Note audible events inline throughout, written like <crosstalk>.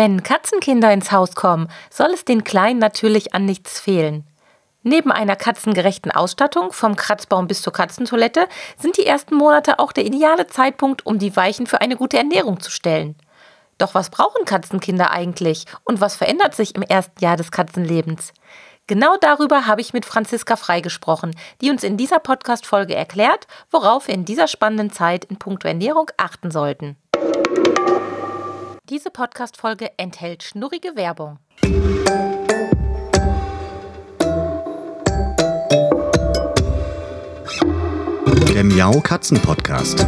Wenn Katzenkinder ins Haus kommen, soll es den Kleinen natürlich an nichts fehlen. Neben einer katzengerechten Ausstattung, vom Kratzbaum bis zur Katzentoilette, sind die ersten Monate auch der ideale Zeitpunkt, um die Weichen für eine gute Ernährung zu stellen. Doch was brauchen Katzenkinder eigentlich und was verändert sich im ersten Jahr des Katzenlebens? Genau darüber habe ich mit Franziska Frei gesprochen, die uns in dieser Podcast-Folge erklärt, worauf wir in dieser spannenden Zeit in puncto Ernährung achten sollten. Diese Podcast-Folge enthält schnurrige Werbung. Der Miau Katzen Podcast.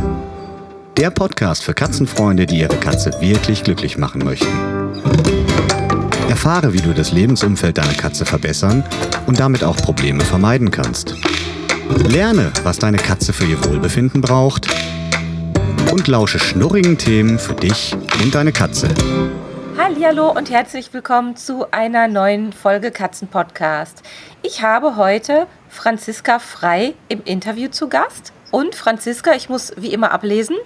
Der Podcast für Katzenfreunde, die ihre Katze wirklich glücklich machen möchten. Erfahre, wie du das Lebensumfeld deiner Katze verbessern und damit auch Probleme vermeiden kannst. Lerne, was deine Katze für ihr Wohlbefinden braucht und lausche schnurrigen Themen für dich und deine Katze. Hallo und herzlich willkommen zu einer neuen Folge Katzen Podcast. Ich habe heute Franziska Frei im Interview zu Gast. Und Franziska, ich muss wie immer ablesen,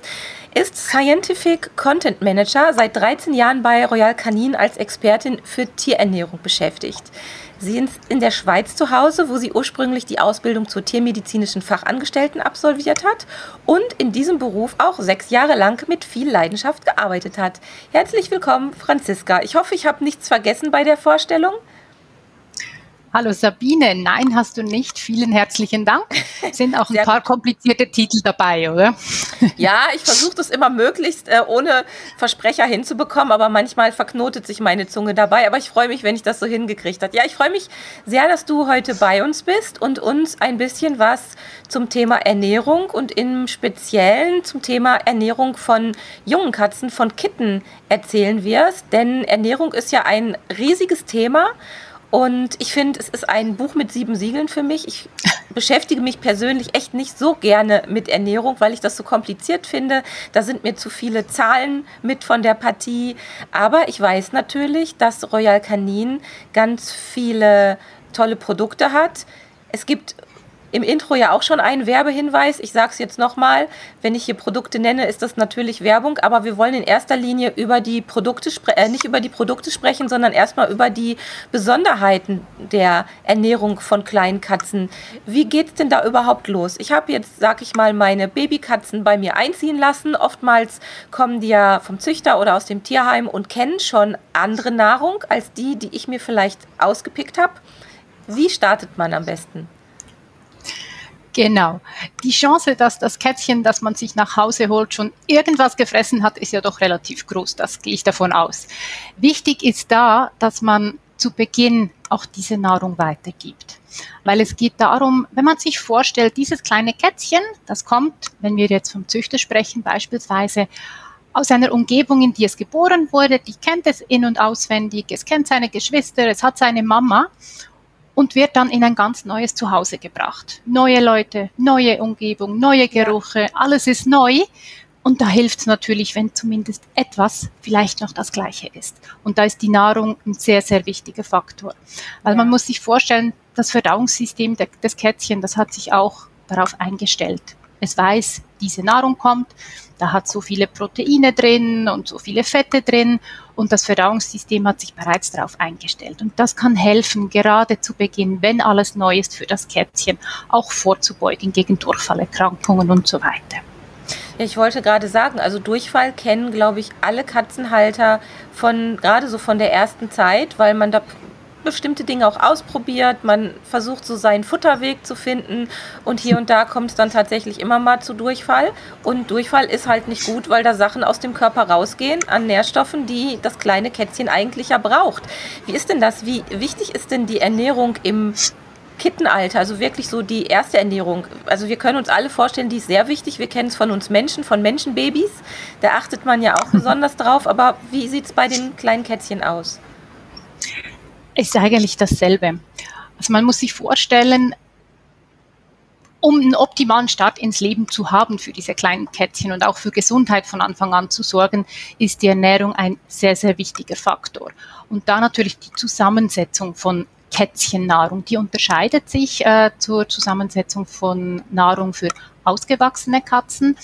ist Scientific Content Manager seit 13 Jahren bei Royal Canin als Expertin für Tierernährung beschäftigt. Sie ist in der Schweiz zu Hause, wo sie ursprünglich die Ausbildung zur tiermedizinischen Fachangestellten absolviert hat und in diesem Beruf auch sechs Jahre lang mit viel Leidenschaft gearbeitet hat. Herzlich willkommen, Franziska. Ich hoffe, ich habe nichts vergessen bei der Vorstellung. Hallo Sabine, nein, hast du nicht. Vielen herzlichen Dank. Sind auch ein Sehr paar komplizierte Titel dabei, oder? Ja, ich versuche das immer möglichst äh, ohne Versprecher hinzubekommen, aber manchmal verknotet sich meine Zunge dabei. Aber ich freue mich, wenn ich das so hingekriegt habe. Ja, ich freue mich sehr, dass du heute bei uns bist und uns ein bisschen was zum Thema Ernährung und im Speziellen zum Thema Ernährung von jungen Katzen, von Kitten erzählen wirst. Denn Ernährung ist ja ein riesiges Thema. Und ich finde, es ist ein Buch mit sieben Siegeln für mich. Ich beschäftige mich persönlich echt nicht so gerne mit Ernährung, weil ich das so kompliziert finde. Da sind mir zu viele Zahlen mit von der Partie. Aber ich weiß natürlich, dass Royal Canin ganz viele tolle Produkte hat. Es gibt im Intro ja auch schon ein Werbehinweis. Ich sage es jetzt nochmal. Wenn ich hier Produkte nenne, ist das natürlich Werbung, aber wir wollen in erster Linie über die Produkte äh, nicht über die Produkte sprechen, sondern erstmal über die Besonderheiten der Ernährung von kleinen Katzen. Wie es denn da überhaupt los? Ich habe jetzt, sag ich mal, meine Babykatzen bei mir einziehen lassen. Oftmals kommen die ja vom Züchter oder aus dem Tierheim und kennen schon andere Nahrung als die, die ich mir vielleicht ausgepickt habe. Wie startet man am besten? Genau. Die Chance, dass das Kätzchen, das man sich nach Hause holt, schon irgendwas gefressen hat, ist ja doch relativ groß. Das gehe ich davon aus. Wichtig ist da, dass man zu Beginn auch diese Nahrung weitergibt. Weil es geht darum, wenn man sich vorstellt, dieses kleine Kätzchen, das kommt, wenn wir jetzt vom Züchter sprechen, beispielsweise aus einer Umgebung, in die es geboren wurde, die kennt es in- und auswendig, es kennt seine Geschwister, es hat seine Mama und wird dann in ein ganz neues Zuhause gebracht. Neue Leute, neue Umgebung, neue Gerüche, alles ist neu. Und da hilft es natürlich, wenn zumindest etwas vielleicht noch das gleiche ist. Und da ist die Nahrung ein sehr, sehr wichtiger Faktor. Weil man muss sich vorstellen, das Verdauungssystem des Kätzchen, das hat sich auch darauf eingestellt. Es weiß, diese Nahrung kommt, da hat so viele Proteine drin und so viele Fette drin und das Verdauungssystem hat sich bereits darauf eingestellt. Und das kann helfen, gerade zu Beginn, wenn alles neu ist für das Kätzchen, auch vorzubeugen gegen Durchfallerkrankungen und so weiter. Ich wollte gerade sagen, also Durchfall kennen, glaube ich, alle Katzenhalter von gerade so von der ersten Zeit, weil man da bestimmte Dinge auch ausprobiert, man versucht so seinen Futterweg zu finden und hier und da kommt es dann tatsächlich immer mal zu Durchfall. Und Durchfall ist halt nicht gut, weil da Sachen aus dem Körper rausgehen an Nährstoffen, die das kleine Kätzchen eigentlich ja braucht. Wie ist denn das? Wie wichtig ist denn die Ernährung im Kittenalter, also wirklich so die erste Ernährung. Also wir können uns alle vorstellen, die ist sehr wichtig. Wir kennen es von uns Menschen, von Menschenbabys. Da achtet man ja auch <laughs> besonders drauf. Aber wie sieht es bei den kleinen Kätzchen aus? Ist eigentlich dasselbe. Also man muss sich vorstellen, um einen optimalen Start ins Leben zu haben für diese kleinen Kätzchen und auch für Gesundheit von Anfang an zu sorgen, ist die Ernährung ein sehr, sehr wichtiger Faktor. Und da natürlich die Zusammensetzung von Kätzchennahrung, die unterscheidet sich äh, zur Zusammensetzung von Nahrung für ausgewachsene Katzen,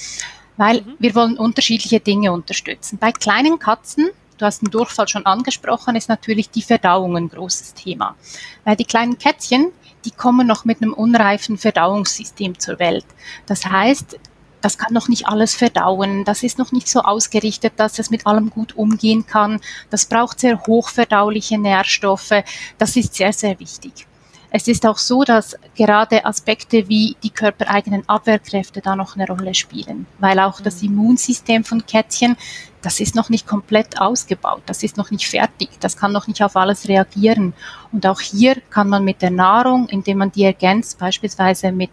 weil mhm. wir wollen unterschiedliche Dinge unterstützen. Bei kleinen Katzen du hast den Durchfall schon angesprochen, ist natürlich die Verdauung ein großes Thema. Weil die kleinen Kätzchen, die kommen noch mit einem unreifen Verdauungssystem zur Welt. Das heißt, das kann noch nicht alles verdauen, das ist noch nicht so ausgerichtet, dass es mit allem gut umgehen kann. Das braucht sehr hochverdauliche Nährstoffe. Das ist sehr, sehr wichtig. Es ist auch so, dass gerade Aspekte wie die körpereigenen Abwehrkräfte da noch eine Rolle spielen, weil auch das mhm. Immunsystem von Kätzchen, das ist noch nicht komplett ausgebaut, das ist noch nicht fertig, das kann noch nicht auf alles reagieren. Und auch hier kann man mit der Nahrung, indem man die ergänzt, beispielsweise mit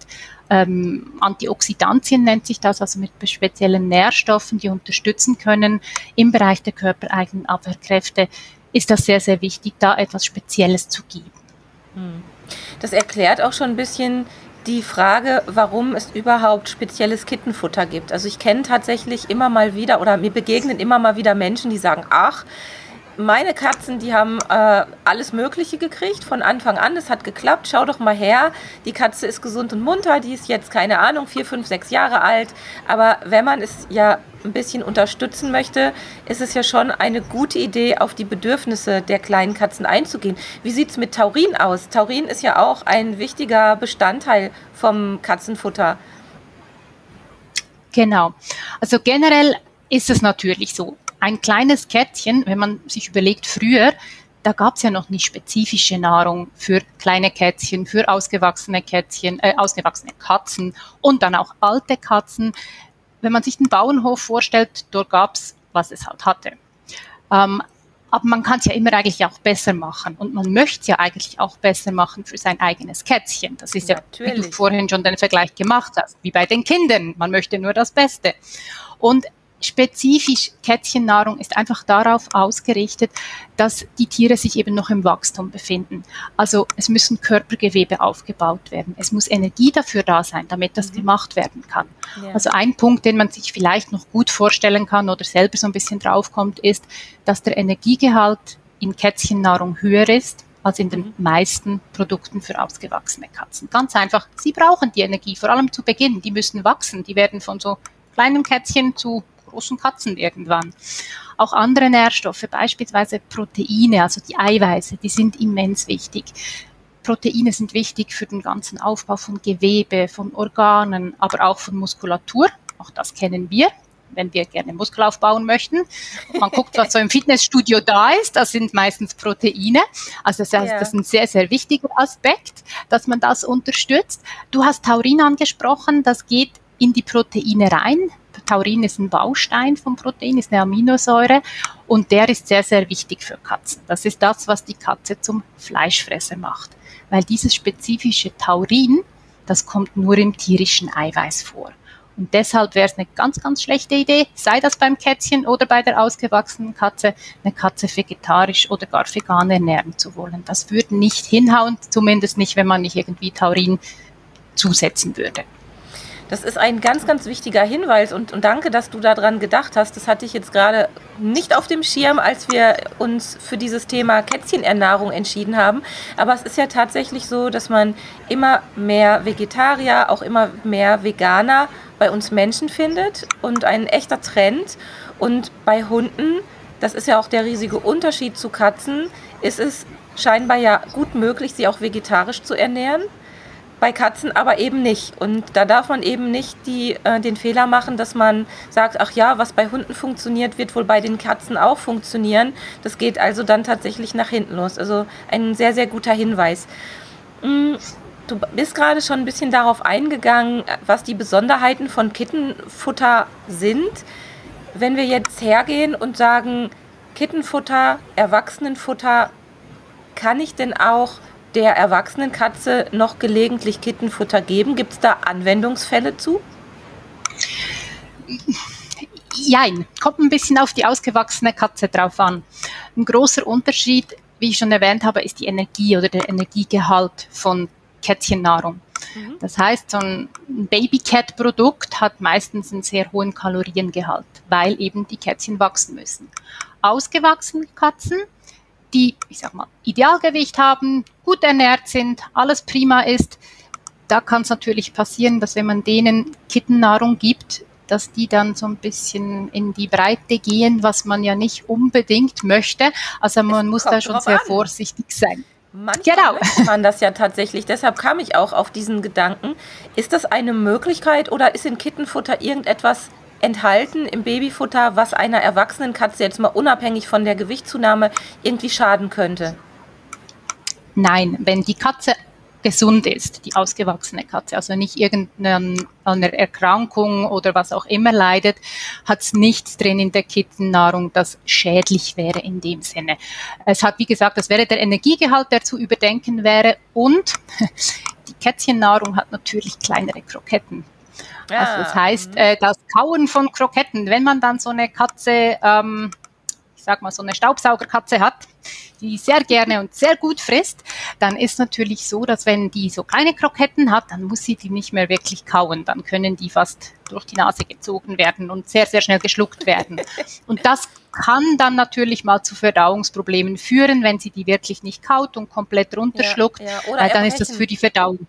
ähm, Antioxidantien nennt sich das, also mit speziellen Nährstoffen, die unterstützen können im Bereich der körpereigenen Abwehrkräfte, ist das sehr, sehr wichtig, da etwas Spezielles zu geben. Hm. Das erklärt auch schon ein bisschen die Frage, warum es überhaupt spezielles Kittenfutter gibt. Also ich kenne tatsächlich immer mal wieder oder mir begegnen immer mal wieder Menschen, die sagen, ach, meine Katzen, die haben äh, alles Mögliche gekriegt von Anfang an. Es hat geklappt. Schau doch mal her. Die Katze ist gesund und munter. Die ist jetzt, keine Ahnung, vier, fünf, sechs Jahre alt. Aber wenn man es ja ein bisschen unterstützen möchte, ist es ja schon eine gute Idee, auf die Bedürfnisse der kleinen Katzen einzugehen. Wie sieht es mit Taurin aus? Taurin ist ja auch ein wichtiger Bestandteil vom Katzenfutter. Genau. Also generell ist es natürlich so ein kleines Kätzchen, wenn man sich überlegt, früher, da gab es ja noch nicht spezifische Nahrung für kleine Kätzchen, für ausgewachsene Kätzchen, äh, ausgewachsene Katzen und dann auch alte Katzen. Wenn man sich den Bauernhof vorstellt, dort gab es, was es halt hatte. Ähm, aber man kann es ja immer eigentlich auch besser machen und man möchte es ja eigentlich auch besser machen für sein eigenes Kätzchen. Das ist Natürlich. ja, wie du vorhin schon den Vergleich gemacht hast, wie bei den Kindern. Man möchte nur das Beste. Und spezifisch Kätzchennahrung ist einfach darauf ausgerichtet, dass die Tiere sich eben noch im Wachstum befinden. Also es müssen Körpergewebe aufgebaut werden. Es muss Energie dafür da sein, damit das mhm. gemacht werden kann. Ja. Also ein Punkt, den man sich vielleicht noch gut vorstellen kann oder selber so ein bisschen draufkommt, ist, dass der Energiegehalt in Kätzchennahrung höher ist als in den mhm. meisten Produkten für ausgewachsene Katzen. Ganz einfach, sie brauchen die Energie, vor allem zu Beginn. Die müssen wachsen. Die werden von so kleinen Kätzchen zu großen Katzen irgendwann. Auch andere Nährstoffe, beispielsweise Proteine, also die Eiweiße, die sind immens wichtig. Proteine sind wichtig für den ganzen Aufbau von Gewebe, von Organen, aber auch von Muskulatur. Auch das kennen wir, wenn wir gerne Muskel aufbauen möchten. Man guckt, was so im Fitnessstudio da ist. Das sind meistens Proteine. Also das heißt, ja. das ist ein sehr, sehr wichtiger Aspekt, dass man das unterstützt. Du hast Taurin angesprochen. Das geht in die Proteine rein. Taurin ist ein Baustein vom Protein, ist eine Aminosäure und der ist sehr, sehr wichtig für Katzen. Das ist das, was die Katze zum Fleischfresser macht. Weil dieses spezifische Taurin, das kommt nur im tierischen Eiweiß vor. Und deshalb wäre es eine ganz, ganz schlechte Idee, sei das beim Kätzchen oder bei der ausgewachsenen Katze, eine Katze vegetarisch oder gar vegan ernähren zu wollen. Das würde nicht hinhauen, zumindest nicht, wenn man nicht irgendwie Taurin zusetzen würde. Das ist ein ganz, ganz wichtiger Hinweis und, und danke, dass du daran gedacht hast. Das hatte ich jetzt gerade nicht auf dem Schirm, als wir uns für dieses Thema Kätzchenernährung entschieden haben. Aber es ist ja tatsächlich so, dass man immer mehr Vegetarier, auch immer mehr Veganer bei uns Menschen findet und ein echter Trend. Und bei Hunden, das ist ja auch der riesige Unterschied zu Katzen, ist es scheinbar ja gut möglich, sie auch vegetarisch zu ernähren bei Katzen aber eben nicht. Und da darf man eben nicht die, äh, den Fehler machen, dass man sagt, ach ja, was bei Hunden funktioniert, wird wohl bei den Katzen auch funktionieren. Das geht also dann tatsächlich nach hinten los. Also ein sehr, sehr guter Hinweis. Mm, du bist gerade schon ein bisschen darauf eingegangen, was die Besonderheiten von Kittenfutter sind. Wenn wir jetzt hergehen und sagen, Kittenfutter, Erwachsenenfutter, kann ich denn auch der erwachsenen Katze noch gelegentlich Kittenfutter geben? Gibt es da Anwendungsfälle zu? Jein, kommt ein bisschen auf die ausgewachsene Katze drauf an. Ein großer Unterschied, wie ich schon erwähnt habe, ist die Energie oder der Energiegehalt von Kätzchennahrung. Mhm. Das heißt, so ein Babycat-Produkt hat meistens einen sehr hohen Kaloriengehalt, weil eben die Kätzchen wachsen müssen. Ausgewachsene Katzen die, ich sag mal, Idealgewicht haben, gut ernährt sind, alles prima ist, da kann es natürlich passieren, dass wenn man denen Kittennahrung gibt, dass die dann so ein bisschen in die Breite gehen, was man ja nicht unbedingt möchte. Also man es muss da schon sehr an. vorsichtig sein. Manchmal genau. möchte man das ja tatsächlich. Deshalb kam ich auch auf diesen Gedanken. Ist das eine Möglichkeit oder ist in Kittenfutter irgendetwas enthalten im Babyfutter, was einer erwachsenen Katze jetzt mal unabhängig von der Gewichtszunahme irgendwie schaden könnte? Nein, wenn die Katze gesund ist, die ausgewachsene Katze, also nicht irgendeine Erkrankung oder was auch immer leidet, hat es nichts drin in der Kittennahrung, das schädlich wäre in dem Sinne. Es hat, wie gesagt, das wäre der Energiegehalt, der zu überdenken wäre und <laughs> die Kätzchennahrung hat natürlich kleinere Kroketten. Ja. Also das heißt, äh, das Kauen von Kroketten, wenn man dann so eine Katze, ähm, ich sag mal so eine Staubsaugerkatze hat, die sehr gerne und sehr gut frisst, dann ist natürlich so, dass wenn die so kleine Kroketten hat, dann muss sie die nicht mehr wirklich kauen. Dann können die fast durch die Nase gezogen werden und sehr, sehr schnell geschluckt werden. <laughs> Und das kann dann natürlich mal zu Verdauungsproblemen führen, wenn sie die wirklich nicht kaut und komplett runterschluckt. Ja, ja. Oder dann ist das für die Verdauung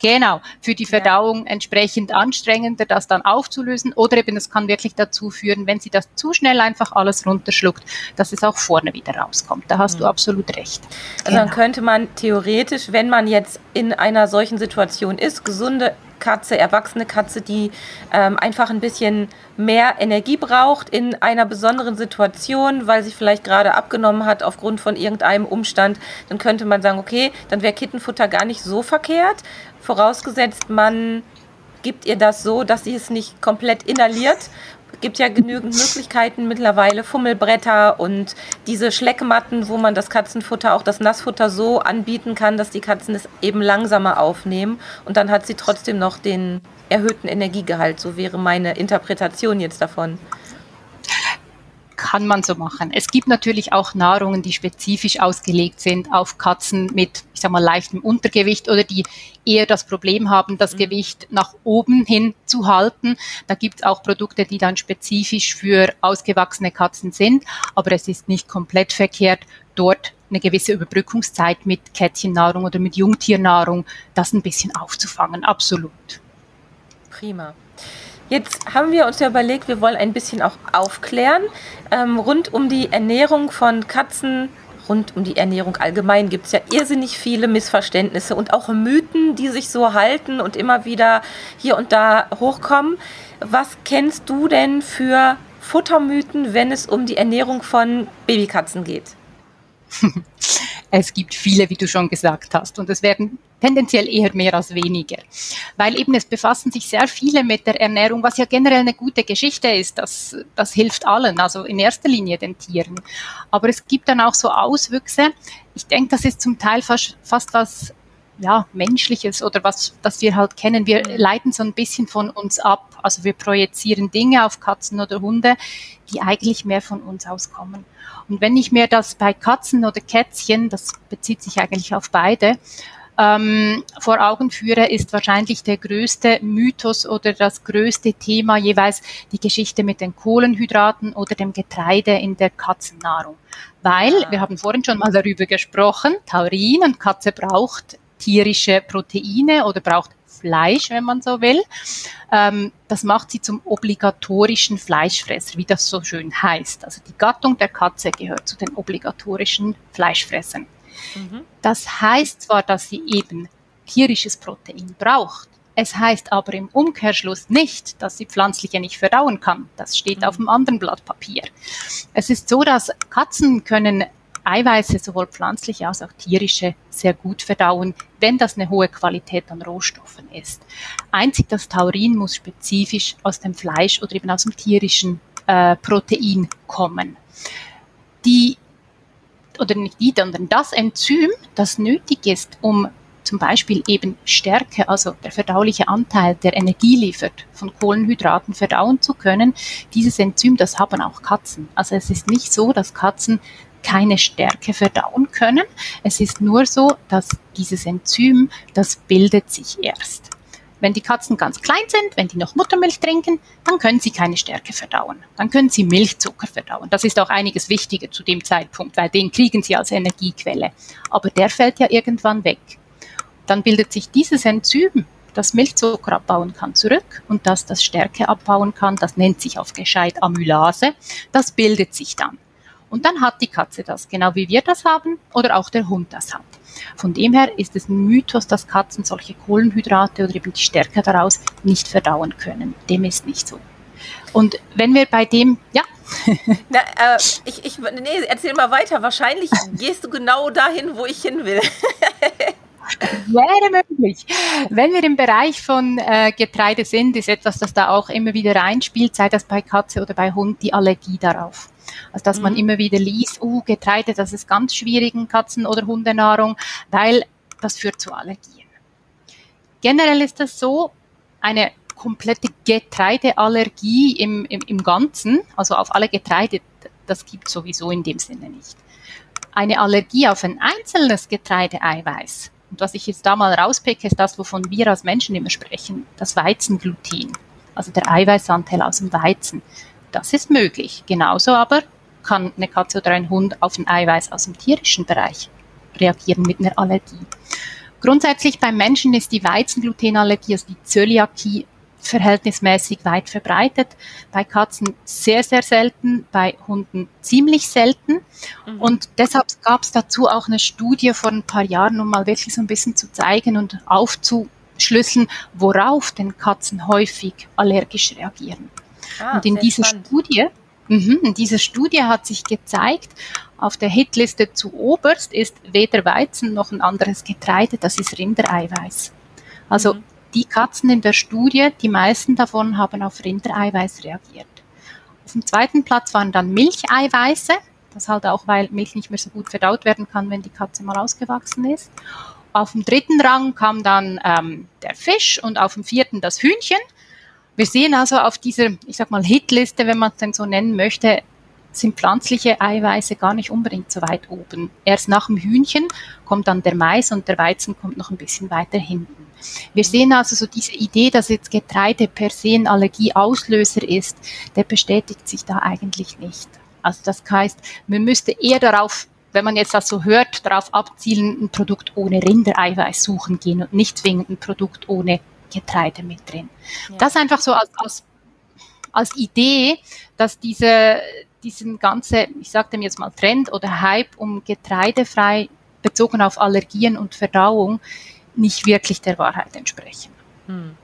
Genau, für die Verdauung entsprechend anstrengender, das dann aufzulösen. Oder eben es kann wirklich dazu führen, wenn sie das zu schnell einfach alles runterschluckt, dass es auch vorne wieder rauskommt. Da hast mhm. du absolut recht. Also genau. dann könnte man theoretisch, wenn man jetzt in einer solchen Situation ist, gesunde Katze, erwachsene Katze, die ähm, einfach ein bisschen mehr Energie braucht in einer besonderen Situation, weil sie vielleicht gerade abgenommen hat aufgrund von irgendeinem Umstand, dann könnte man sagen, okay, dann wäre Kittenfutter gar nicht so verkehrt. Vorausgesetzt, man gibt ihr das so, dass sie es nicht komplett inhaliert. Es gibt ja genügend Möglichkeiten mittlerweile, Fummelbretter und diese Schleckmatten, wo man das Katzenfutter, auch das Nassfutter so anbieten kann, dass die Katzen es eben langsamer aufnehmen und dann hat sie trotzdem noch den erhöhten Energiegehalt. So wäre meine Interpretation jetzt davon kann man so machen. Es gibt natürlich auch Nahrungen, die spezifisch ausgelegt sind auf Katzen mit, ich sag mal, leichtem Untergewicht oder die eher das Problem haben, das mhm. Gewicht nach oben hin zu halten. Da gibt es auch Produkte, die dann spezifisch für ausgewachsene Katzen sind, aber es ist nicht komplett verkehrt, dort eine gewisse Überbrückungszeit mit Kätzchennahrung oder mit Jungtiernahrung das ein bisschen aufzufangen. Absolut. Prima. Jetzt haben wir uns ja überlegt, wir wollen ein bisschen auch aufklären ähm, rund um die Ernährung von Katzen. Rund um die Ernährung allgemein gibt es ja irrsinnig viele Missverständnisse und auch Mythen, die sich so halten und immer wieder hier und da hochkommen. Was kennst du denn für Futtermythen, wenn es um die Ernährung von Babykatzen geht? <laughs> Es gibt viele, wie du schon gesagt hast, und es werden tendenziell eher mehr als weniger, weil eben es befassen sich sehr viele mit der Ernährung, was ja generell eine gute Geschichte ist. Das, das hilft allen, also in erster Linie den Tieren. Aber es gibt dann auch so Auswüchse. Ich denke, das ist zum Teil fast, fast was ja, Menschliches oder was, das wir halt kennen. Wir leiten so ein bisschen von uns ab. Also wir projizieren Dinge auf Katzen oder Hunde, die eigentlich mehr von uns auskommen. Und wenn ich mir das bei Katzen oder Kätzchen, das bezieht sich eigentlich auf beide, ähm, vor Augen führe, ist wahrscheinlich der größte Mythos oder das größte Thema jeweils die Geschichte mit den Kohlenhydraten oder dem Getreide in der Katzennahrung. Weil, wir haben vorhin schon mal darüber gesprochen, Taurin und Katze braucht tierische Proteine oder braucht Fleisch, wenn man so will. Ähm, das macht sie zum obligatorischen Fleischfresser, wie das so schön heißt. Also die Gattung der Katze gehört zu den obligatorischen Fleischfressern. Mhm. Das heißt zwar, dass sie eben tierisches Protein braucht. Es heißt aber im Umkehrschluss nicht, dass sie pflanzliche nicht verdauen kann. Das steht mhm. auf dem anderen Blatt Papier. Es ist so, dass Katzen können Eiweiße, sowohl pflanzliche als auch tierische, sehr gut verdauen, wenn das eine hohe Qualität an Rohstoffen ist. Einzig das Taurin muss spezifisch aus dem Fleisch oder eben aus dem tierischen äh, Protein kommen. Die oder nicht die, sondern das Enzym, das nötig ist, um zum Beispiel eben Stärke, also der verdauliche Anteil, der Energie liefert, von Kohlenhydraten verdauen zu können, dieses Enzym, das haben auch Katzen. Also es ist nicht so, dass Katzen keine Stärke verdauen können. Es ist nur so, dass dieses Enzym, das bildet sich erst. Wenn die Katzen ganz klein sind, wenn die noch Muttermilch trinken, dann können sie keine Stärke verdauen. Dann können sie Milchzucker verdauen. Das ist auch einiges wichtiger zu dem Zeitpunkt, weil den kriegen sie als Energiequelle. Aber der fällt ja irgendwann weg. Dann bildet sich dieses Enzym, das Milchzucker abbauen kann, zurück und das das Stärke abbauen kann. Das nennt sich auf Gescheit Amylase. Das bildet sich dann. Und dann hat die Katze das, genau wie wir das haben oder auch der Hund das hat. Von dem her ist es ein Mythos, dass Katzen solche Kohlenhydrate oder eben die Stärke daraus nicht verdauen können. Dem ist nicht so. Und wenn wir bei dem, ja. <laughs> Na, äh, ich, ich, nee, erzähl mal weiter. Wahrscheinlich gehst du genau dahin, wo ich hin will. <laughs> Wäre möglich. Wenn wir im Bereich von äh, Getreide sind, ist etwas, das da auch immer wieder reinspielt, sei das bei Katze oder bei Hund, die Allergie darauf. Also dass mhm. man immer wieder liest, uh, Getreide, das ist ganz schwierig in Katzen- oder Hundenahrung, weil das führt zu Allergien. Generell ist das so, eine komplette Getreideallergie im, im, im Ganzen, also auf alle Getreide, das gibt sowieso in dem Sinne nicht. Eine Allergie auf ein einzelnes Getreideeiweiß, und was ich jetzt da mal rauspicke, ist das, wovon wir als Menschen immer sprechen, das Weizengluten, also der Eiweißanteil aus dem Weizen. Das ist möglich. Genauso aber kann eine Katze oder ein Hund auf ein Eiweiß aus dem tierischen Bereich reagieren mit einer Allergie. Grundsätzlich beim Menschen ist die Weizenglutenallergie, also die Zöliakie, verhältnismäßig weit verbreitet. Bei Katzen sehr, sehr selten, bei Hunden ziemlich selten. Mhm. Und deshalb gab es dazu auch eine Studie vor ein paar Jahren, um mal wirklich so ein bisschen zu zeigen und aufzuschlüsseln, worauf denn Katzen häufig allergisch reagieren. Ah, und in dieser spannend. Studie, mh, in dieser Studie hat sich gezeigt, auf der Hitliste zu oberst ist weder Weizen noch ein anderes Getreide, das ist Rindereiweiß. Also mhm. die Katzen in der Studie, die meisten davon haben auf Rindereiweiß reagiert. Auf dem zweiten Platz waren dann Milcheiweiße, das halt auch, weil Milch nicht mehr so gut verdaut werden kann, wenn die Katze mal ausgewachsen ist. Auf dem dritten Rang kam dann ähm, der Fisch und auf dem vierten das Hühnchen. Wir sehen also auf dieser, ich sag mal, Hitliste, wenn man es denn so nennen möchte, sind pflanzliche Eiweiße gar nicht unbedingt so weit oben. Erst nach dem Hühnchen kommt dann der Mais und der Weizen kommt noch ein bisschen weiter hinten. Wir sehen also so diese Idee, dass jetzt Getreide per se ein Allergieauslöser ist, der bestätigt sich da eigentlich nicht. Also das heißt, man müsste eher darauf wenn man jetzt das so hört, darauf abzielen, ein Produkt ohne Rindereiweiß suchen gehen und nicht zwingend ein Produkt ohne Getreide mit drin. Ja. Das einfach so als, als, als Idee, dass diese, diesen ganze, ich sage dem jetzt mal Trend oder Hype um getreidefrei bezogen auf Allergien und Verdauung nicht wirklich der Wahrheit entsprechen. Hm.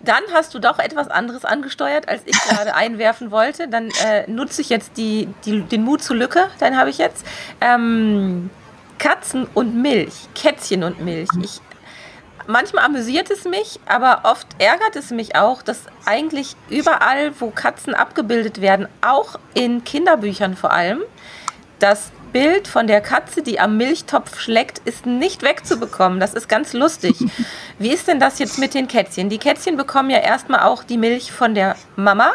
Dann hast du doch etwas anderes angesteuert, als ich gerade <laughs> einwerfen wollte. Dann äh, nutze ich jetzt die, die, den Mut zur Lücke, den habe ich jetzt. Ähm, Katzen und Milch, Kätzchen und Milch. Ich manchmal amüsiert es mich, aber oft ärgert es mich auch, dass eigentlich überall, wo Katzen abgebildet werden, auch in Kinderbüchern vor allem, das Bild von der Katze, die am Milchtopf schlägt, ist nicht wegzubekommen. Das ist ganz lustig. <laughs> Wie ist denn das jetzt mit den Kätzchen? Die Kätzchen bekommen ja erstmal auch die Milch von der Mama.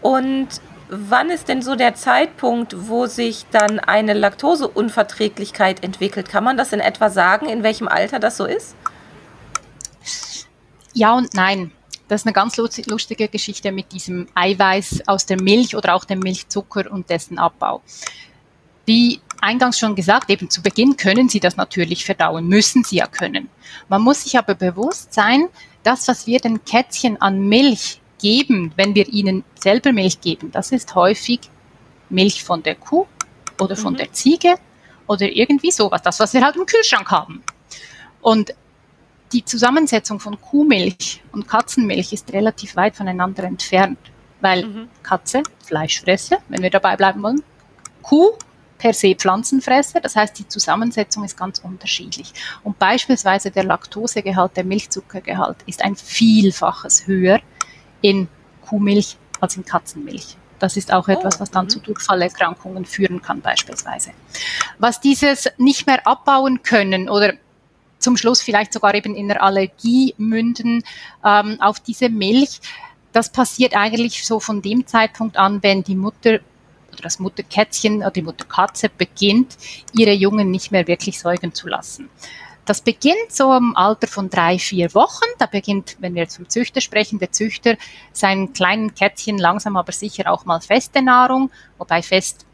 Und wann ist denn so der Zeitpunkt, wo sich dann eine Laktoseunverträglichkeit entwickelt? Kann man das in etwa sagen, in welchem Alter das so ist? Ja und nein. Das ist eine ganz lustige Geschichte mit diesem Eiweiß aus der Milch oder auch dem Milchzucker und dessen Abbau. Wie eingangs schon gesagt, eben zu Beginn können Sie das natürlich verdauen, müssen Sie ja können. Man muss sich aber bewusst sein, das, was wir den Kätzchen an Milch geben, wenn wir ihnen selber Milch geben, das ist häufig Milch von der Kuh oder von mhm. der Ziege oder irgendwie sowas, das, was wir halt im Kühlschrank haben. Und die Zusammensetzung von Kuhmilch und Katzenmilch ist relativ weit voneinander entfernt, weil mhm. Katze, Fleischfresser, wenn wir dabei bleiben wollen, Kuh per se Pflanzenfresser, das heißt, die Zusammensetzung ist ganz unterschiedlich. Und beispielsweise der Laktosegehalt, der Milchzuckergehalt ist ein Vielfaches höher in Kuhmilch als in Katzenmilch. Das ist auch etwas, was dann oh, zu mhm. Durchfallerkrankungen führen kann beispielsweise. Was dieses nicht mehr abbauen können oder zum Schluss vielleicht sogar eben in der Allergie münden ähm, auf diese Milch. Das passiert eigentlich so von dem Zeitpunkt an, wenn die Mutter oder das Mutterkätzchen oder die Mutterkatze beginnt, ihre Jungen nicht mehr wirklich säugen zu lassen. Das beginnt so im Alter von drei, vier Wochen. Da beginnt, wenn wir jetzt vom Züchter sprechen, der Züchter seinen kleinen Kätzchen langsam aber sicher auch mal feste Nahrung, wobei fest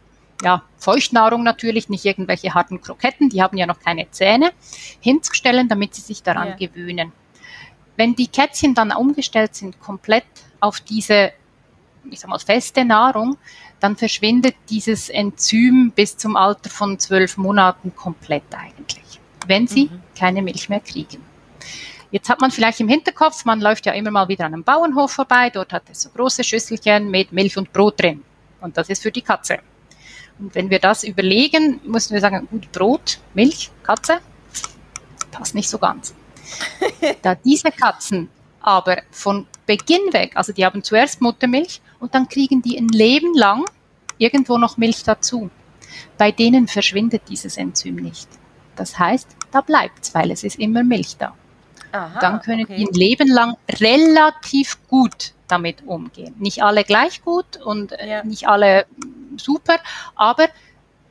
ja, Feuchtnahrung natürlich, nicht irgendwelche harten Kroketten, die haben ja noch keine Zähne, hinzustellen, damit sie sich daran ja. gewöhnen. Wenn die Kätzchen dann umgestellt sind, komplett auf diese, ich sag mal, feste Nahrung, dann verschwindet dieses Enzym bis zum Alter von zwölf Monaten komplett eigentlich, wenn sie mhm. keine Milch mehr kriegen. Jetzt hat man vielleicht im Hinterkopf, man läuft ja immer mal wieder an einem Bauernhof vorbei, dort hat es so große Schüsselchen mit Milch und Brot drin. Und das ist für die Katze. Und wenn wir das überlegen, müssen wir sagen, gut, Brot, Milch, Katze, passt nicht so ganz. <laughs> da diese Katzen aber von Beginn weg, also die haben zuerst Muttermilch und dann kriegen die ein Leben lang irgendwo noch Milch dazu. Bei denen verschwindet dieses Enzym nicht. Das heißt, da bleibt es, weil es ist immer Milch da. Aha, dann können okay. die ein Leben lang relativ gut damit umgehen. Nicht alle gleich gut und äh, ja. nicht alle super, aber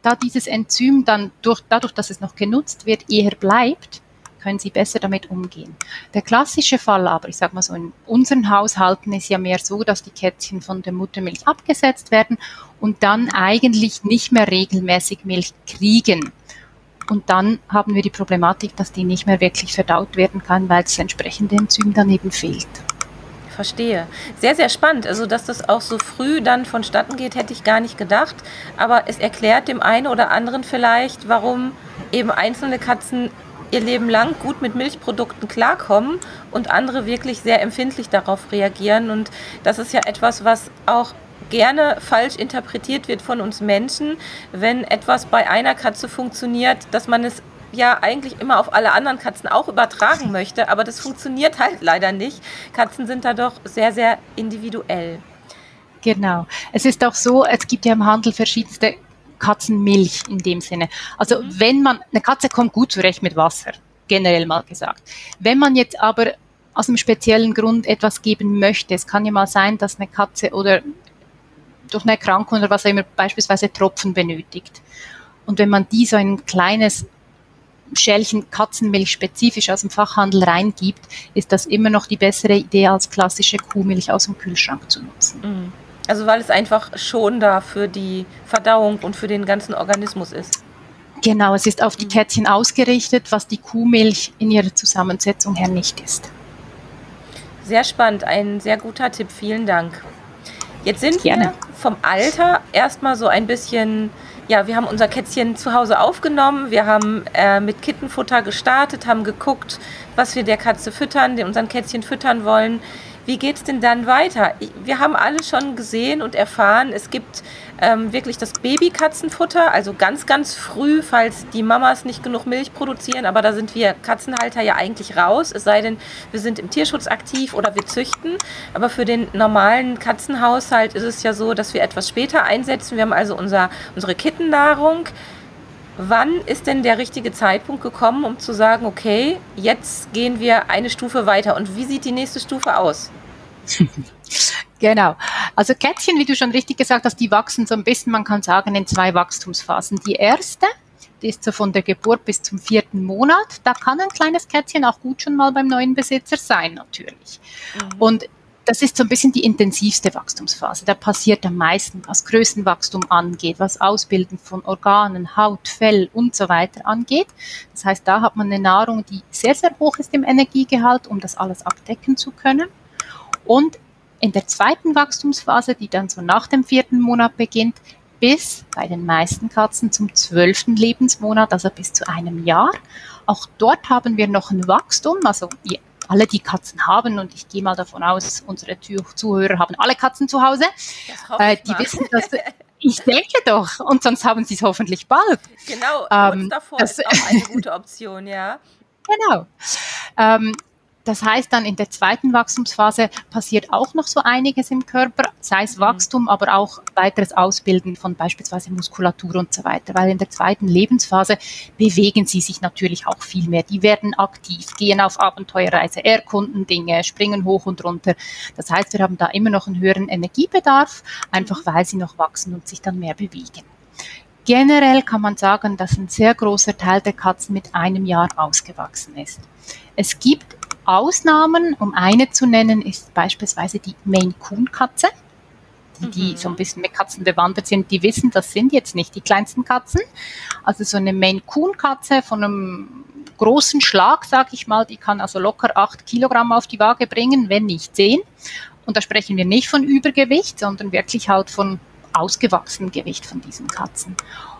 da dieses Enzym dann durch, dadurch, dass es noch genutzt wird, eher bleibt, können sie besser damit umgehen. Der klassische Fall aber, ich sage mal so, in unseren Haushalten ist ja mehr so, dass die Kätzchen von der Muttermilch abgesetzt werden und dann eigentlich nicht mehr regelmäßig Milch kriegen. Und dann haben wir die Problematik, dass die nicht mehr wirklich verdaut werden kann, weil das entsprechende Enzym daneben fehlt. Verstehe. Sehr, sehr spannend. Also, dass das auch so früh dann vonstatten geht, hätte ich gar nicht gedacht. Aber es erklärt dem einen oder anderen vielleicht, warum eben einzelne Katzen ihr Leben lang gut mit Milchprodukten klarkommen und andere wirklich sehr empfindlich darauf reagieren. Und das ist ja etwas, was auch gerne falsch interpretiert wird von uns Menschen, wenn etwas bei einer Katze funktioniert, dass man es ja eigentlich immer auf alle anderen Katzen auch übertragen möchte, aber das funktioniert halt leider nicht. Katzen sind da doch sehr, sehr individuell. Genau. Es ist auch so, es gibt ja im Handel verschiedenste Katzenmilch in dem Sinne. Also mhm. wenn man, eine Katze kommt gut zurecht mit Wasser, generell mal gesagt. Wenn man jetzt aber aus einem speziellen Grund etwas geben möchte, es kann ja mal sein, dass eine Katze oder durch eine Erkrankung oder was auch immer beispielsweise Tropfen benötigt. Und wenn man die so ein kleines Schälchen Katzenmilch spezifisch aus dem Fachhandel reingibt, ist das immer noch die bessere Idee, als klassische Kuhmilch aus dem Kühlschrank zu nutzen. Mhm. Also weil es einfach schon da für die Verdauung und für den ganzen Organismus ist. Genau, es ist auf die Kätzchen ausgerichtet, was die Kuhmilch in ihrer Zusammensetzung her nicht ist. Sehr spannend, ein sehr guter Tipp, vielen Dank. Jetzt sind Gerne. wir vom Alter erstmal so ein bisschen, ja, wir haben unser Kätzchen zu Hause aufgenommen, wir haben äh, mit Kittenfutter gestartet, haben geguckt, was wir der Katze füttern, unseren Kätzchen füttern wollen. Wie geht es denn dann weiter? Wir haben alle schon gesehen und erfahren, es gibt ähm, wirklich das Babykatzenfutter, also ganz, ganz früh, falls die Mamas nicht genug Milch produzieren. Aber da sind wir Katzenhalter ja eigentlich raus, es sei denn, wir sind im Tierschutz aktiv oder wir züchten. Aber für den normalen Katzenhaushalt ist es ja so, dass wir etwas später einsetzen. Wir haben also unser, unsere Kittennahrung. Wann ist denn der richtige Zeitpunkt gekommen, um zu sagen, okay, jetzt gehen wir eine Stufe weiter? Und wie sieht die nächste Stufe aus? <laughs> Genau. Also Kätzchen, wie du schon richtig gesagt hast, die wachsen so ein bisschen, man kann sagen, in zwei Wachstumsphasen. Die erste, die ist so von der Geburt bis zum vierten Monat. Da kann ein kleines Kätzchen auch gut schon mal beim neuen Besitzer sein, natürlich. Mhm. Und das ist so ein bisschen die intensivste Wachstumsphase. Da passiert am meisten, was Größenwachstum angeht, was Ausbilden von Organen, Haut, Fell und so weiter angeht. Das heißt, da hat man eine Nahrung, die sehr, sehr hoch ist im Energiegehalt, um das alles abdecken zu können. Und in der zweiten Wachstumsphase, die dann so nach dem vierten Monat beginnt, bis bei den meisten Katzen zum zwölften Lebensmonat, also bis zu einem Jahr. Auch dort haben wir noch ein Wachstum, also alle die Katzen haben und ich gehe mal davon aus, unsere Zuhörer haben alle Katzen zu Hause. Äh, die mal. wissen, <laughs> dass ich denke doch, und sonst haben sie es hoffentlich bald. Genau, ähm, davor das ist auch eine gute Option, ja. <laughs> Genau. Ähm, das heißt dann in der zweiten Wachstumsphase passiert auch noch so einiges im Körper, sei es mhm. Wachstum, aber auch weiteres Ausbilden von beispielsweise Muskulatur und so weiter, weil in der zweiten Lebensphase bewegen sie sich natürlich auch viel mehr. Die werden aktiv, gehen auf Abenteuerreise, erkunden Dinge, springen hoch und runter. Das heißt, wir haben da immer noch einen höheren Energiebedarf, einfach mhm. weil sie noch wachsen und sich dann mehr bewegen. Generell kann man sagen, dass ein sehr großer Teil der Katzen mit einem Jahr ausgewachsen ist. Es gibt Ausnahmen, um eine zu nennen, ist beispielsweise die Maine Coon Katze. Die, die mhm. so ein bisschen mit Katzen bewandert sind, die wissen, das sind jetzt nicht die kleinsten Katzen. Also so eine Maine Coon Katze von einem großen Schlag, sage ich mal, die kann also locker acht Kilogramm auf die Waage bringen, wenn nicht zehn. Und da sprechen wir nicht von Übergewicht, sondern wirklich halt von ausgewachsenem Gewicht von diesen Katzen.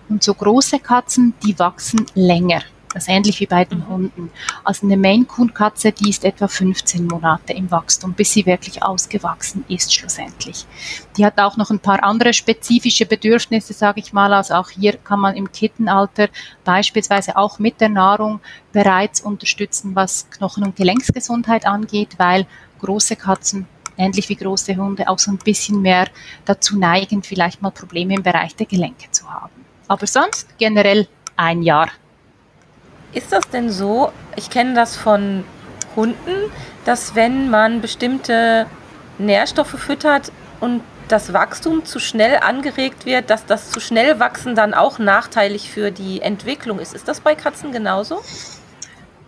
Und so große Katzen, die wachsen länger. Ist ähnlich wie bei den. Hunden. Also eine Maine Coon Katze, die ist etwa 15 Monate im Wachstum, bis sie wirklich ausgewachsen ist schlussendlich. Die hat auch noch ein paar andere spezifische Bedürfnisse, sage ich mal. Also auch hier kann man im Kittenalter beispielsweise auch mit der Nahrung bereits unterstützen, was Knochen- und Gelenksgesundheit angeht, weil große Katzen ähnlich wie große Hunde auch so ein bisschen mehr dazu neigen, vielleicht mal Probleme im Bereich der Gelenke zu haben. Aber sonst generell ein Jahr ist das denn so? Ich kenne das von Hunden, dass wenn man bestimmte Nährstoffe füttert und das Wachstum zu schnell angeregt wird, dass das zu schnell wachsen dann auch nachteilig für die Entwicklung ist. Ist das bei Katzen genauso?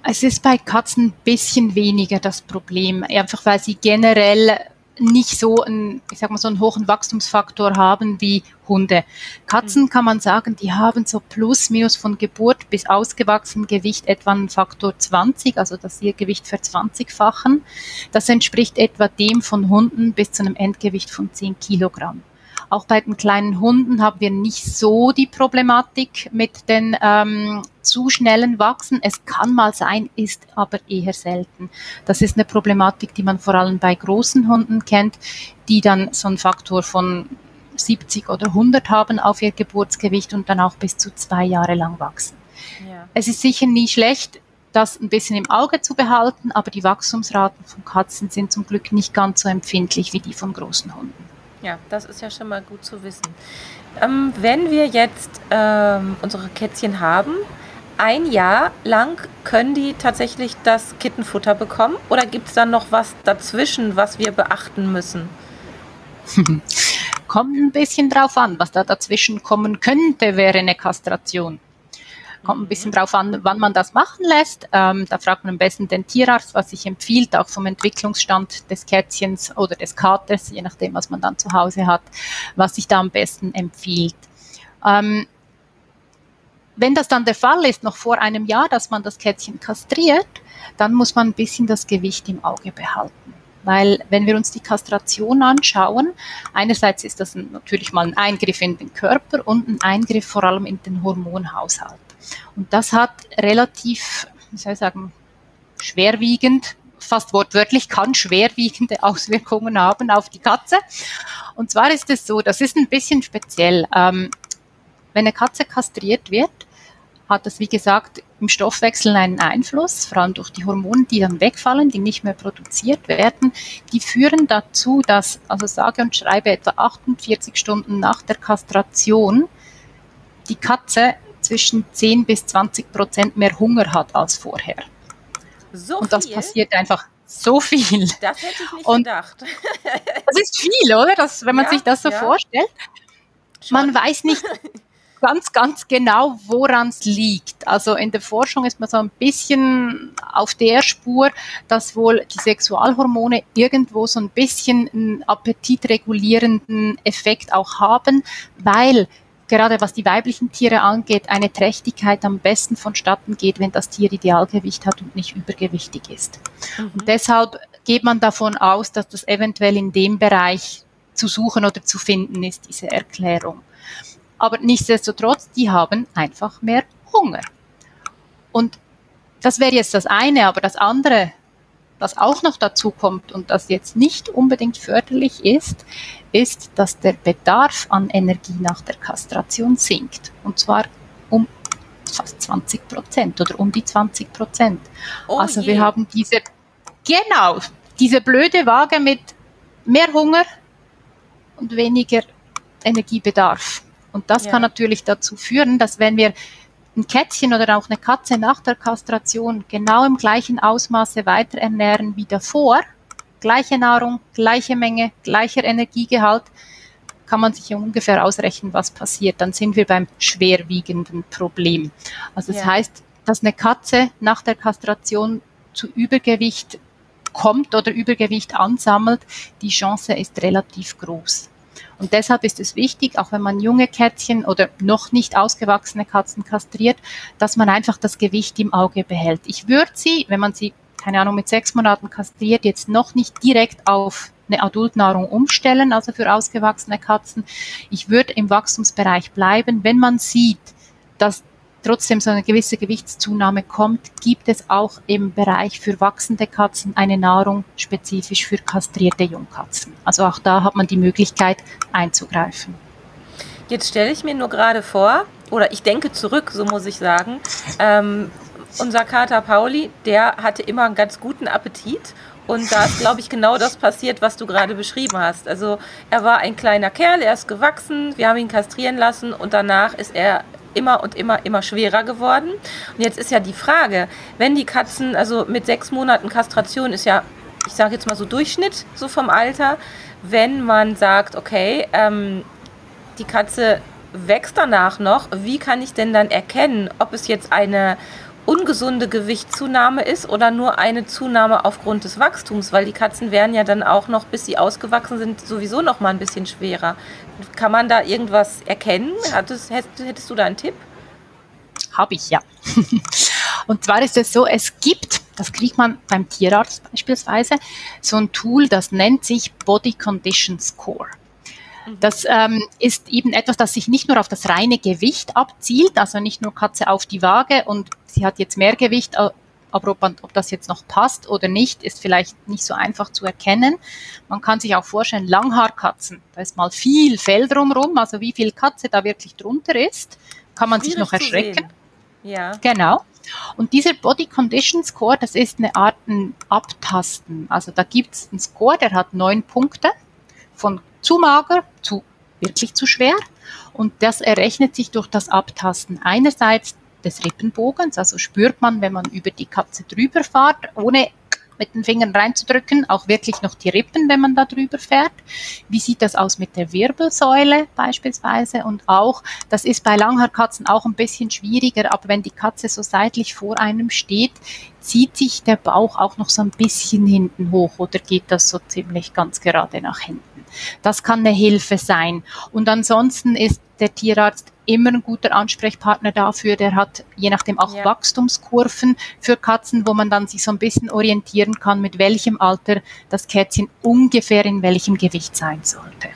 Es ist bei Katzen ein bisschen weniger das Problem, einfach weil sie generell nicht so einen, ich sag mal, so einen hohen Wachstumsfaktor haben wie Hunde. Katzen mhm. kann man sagen, die haben so plus minus von Geburt bis ausgewachsen Gewicht etwa einen Faktor 20, also das ihr Gewicht verzwanzigfachen. Das entspricht etwa dem von Hunden bis zu einem Endgewicht von 10 Kilogramm. Auch bei den kleinen Hunden haben wir nicht so die Problematik mit den ähm, zu schnellen Wachsen. Es kann mal sein, ist aber eher selten. Das ist eine Problematik, die man vor allem bei großen Hunden kennt, die dann so einen Faktor von 70 oder 100 haben auf ihr Geburtsgewicht und dann auch bis zu zwei Jahre lang wachsen. Ja. Es ist sicher nie schlecht, das ein bisschen im Auge zu behalten, aber die Wachstumsraten von Katzen sind zum Glück nicht ganz so empfindlich wie die von großen Hunden. Ja, das ist ja schon mal gut zu wissen. Ähm, wenn wir jetzt ähm, unsere Kätzchen haben, ein Jahr lang können die tatsächlich das Kittenfutter bekommen oder gibt es dann noch was dazwischen, was wir beachten müssen? <laughs> Kommt ein bisschen drauf an, was da dazwischen kommen könnte, wäre eine Kastration. Kommt ein bisschen drauf an, wann man das machen lässt. Ähm, da fragt man am besten den Tierarzt, was sich empfiehlt, auch vom Entwicklungsstand des Kätzchens oder des Katers, je nachdem, was man dann zu Hause hat, was sich da am besten empfiehlt. Ähm, wenn das dann der Fall ist, noch vor einem Jahr, dass man das Kätzchen kastriert, dann muss man ein bisschen das Gewicht im Auge behalten. Weil wenn wir uns die Kastration anschauen, einerseits ist das natürlich mal ein Eingriff in den Körper und ein Eingriff vor allem in den Hormonhaushalt. Und das hat relativ, wie soll ich sagen, schwerwiegend, fast wortwörtlich, kann schwerwiegende <laughs> Auswirkungen haben auf die Katze. Und zwar ist es so, das ist ein bisschen speziell. Ähm, wenn eine Katze kastriert wird, hat das, wie gesagt, im Stoffwechsel einen Einfluss, vor allem durch die Hormone, die dann wegfallen, die nicht mehr produziert werden. Die führen dazu, dass, also sage und schreibe, etwa 48 Stunden nach der Kastration die Katze zwischen 10 bis 20 Prozent mehr Hunger hat als vorher. So und das viel? passiert einfach so viel. Das hätte ich nicht und gedacht. <laughs> das ist viel, oder? Das, wenn man ja, sich das so ja. vorstellt. Schon. Man weiß nicht <laughs> ganz, ganz genau, woran es liegt. Also in der Forschung ist man so ein bisschen auf der Spur, dass wohl die Sexualhormone irgendwo so ein bisschen einen appetitregulierenden Effekt auch haben, weil gerade was die weiblichen Tiere angeht, eine Trächtigkeit am besten vonstatten geht, wenn das Tier Idealgewicht hat und nicht übergewichtig ist. Mhm. Und deshalb geht man davon aus, dass das eventuell in dem Bereich zu suchen oder zu finden ist, diese Erklärung. Aber nichtsdestotrotz, die haben einfach mehr Hunger. Und das wäre jetzt das eine, aber das andere, was auch noch dazu kommt und das jetzt nicht unbedingt förderlich ist, ist, dass der Bedarf an Energie nach der Kastration sinkt. Und zwar um fast 20 Prozent oder um die 20 Prozent. Oh also je. wir haben diese, genau, diese blöde Waage mit mehr Hunger und weniger Energiebedarf. Und das ja. kann natürlich dazu führen, dass wenn wir ein Kätzchen oder auch eine Katze nach der Kastration genau im gleichen Ausmaße weiter ernähren wie davor, gleiche Nahrung, gleiche Menge, gleicher Energiegehalt, kann man sich ungefähr ausrechnen, was passiert. Dann sind wir beim schwerwiegenden Problem. Also das ja. heißt, dass eine Katze nach der Kastration zu Übergewicht kommt oder Übergewicht ansammelt, die Chance ist relativ groß. Und deshalb ist es wichtig, auch wenn man junge Kätzchen oder noch nicht ausgewachsene Katzen kastriert, dass man einfach das Gewicht im Auge behält. Ich würde sie, wenn man sie, keine Ahnung, mit sechs Monaten kastriert, jetzt noch nicht direkt auf eine Adultnahrung umstellen, also für ausgewachsene Katzen. Ich würde im Wachstumsbereich bleiben. Wenn man sieht, dass trotzdem so eine gewisse Gewichtszunahme kommt, gibt es auch im Bereich für wachsende Katzen eine Nahrung spezifisch für kastrierte Jungkatzen. Also auch da hat man die Möglichkeit einzugreifen. Jetzt stelle ich mir nur gerade vor, oder ich denke zurück, so muss ich sagen, ähm, unser Kater Pauli, der hatte immer einen ganz guten Appetit und da ist, glaube ich, genau das passiert, was du gerade beschrieben hast. Also er war ein kleiner Kerl, er ist gewachsen, wir haben ihn kastrieren lassen und danach ist er immer und immer, immer schwerer geworden. Und jetzt ist ja die Frage, wenn die Katzen, also mit sechs Monaten Kastration ist ja, ich sage jetzt mal so Durchschnitt, so vom Alter, wenn man sagt, okay, ähm, die Katze wächst danach noch, wie kann ich denn dann erkennen, ob es jetzt eine ungesunde Gewichtszunahme ist oder nur eine Zunahme aufgrund des Wachstums, weil die Katzen werden ja dann auch noch, bis sie ausgewachsen sind, sowieso noch mal ein bisschen schwerer. Kann man da irgendwas erkennen? Hattest, hättest du da einen Tipp? Habe ich, ja. <laughs> Und zwar ist es so, es gibt, das kriegt man beim Tierarzt beispielsweise, so ein Tool, das nennt sich Body Condition Score. Mhm. Das ähm, ist eben etwas, das sich nicht nur auf das reine Gewicht abzielt, also nicht nur Katze auf die Waage und sie hat jetzt mehr Gewicht, aber ob, ob, das jetzt noch passt oder nicht, ist vielleicht nicht so einfach zu erkennen. Man kann sich auch vorstellen, Langhaarkatzen, da ist mal viel Fell drumherum, also wie viel Katze da wirklich drunter ist, kann man Schwierig sich noch erschrecken. Ja. Genau. Und dieser Body Condition Score, das ist eine Art ein Abtasten. Also da gibt es einen Score, der hat neun Punkte von zu mager zu wirklich zu schwer. Und das errechnet sich durch das Abtasten einerseits des Rippenbogens, also spürt man, wenn man über die Katze drüber fährt, ohne mit den Fingern reinzudrücken, auch wirklich noch die Rippen, wenn man da drüber fährt. Wie sieht das aus mit der Wirbelsäule beispielsweise? Und auch, das ist bei Langhaarkatzen auch ein bisschen schwieriger, aber wenn die Katze so seitlich vor einem steht, zieht sich der Bauch auch noch so ein bisschen hinten hoch oder geht das so ziemlich ganz gerade nach hinten. Das kann eine Hilfe sein. Und ansonsten ist der Tierarzt immer ein guter Ansprechpartner dafür. Der hat je nachdem auch ja. Wachstumskurven für Katzen, wo man dann sich so ein bisschen orientieren kann, mit welchem Alter das Kätzchen ungefähr in welchem Gewicht sein sollte.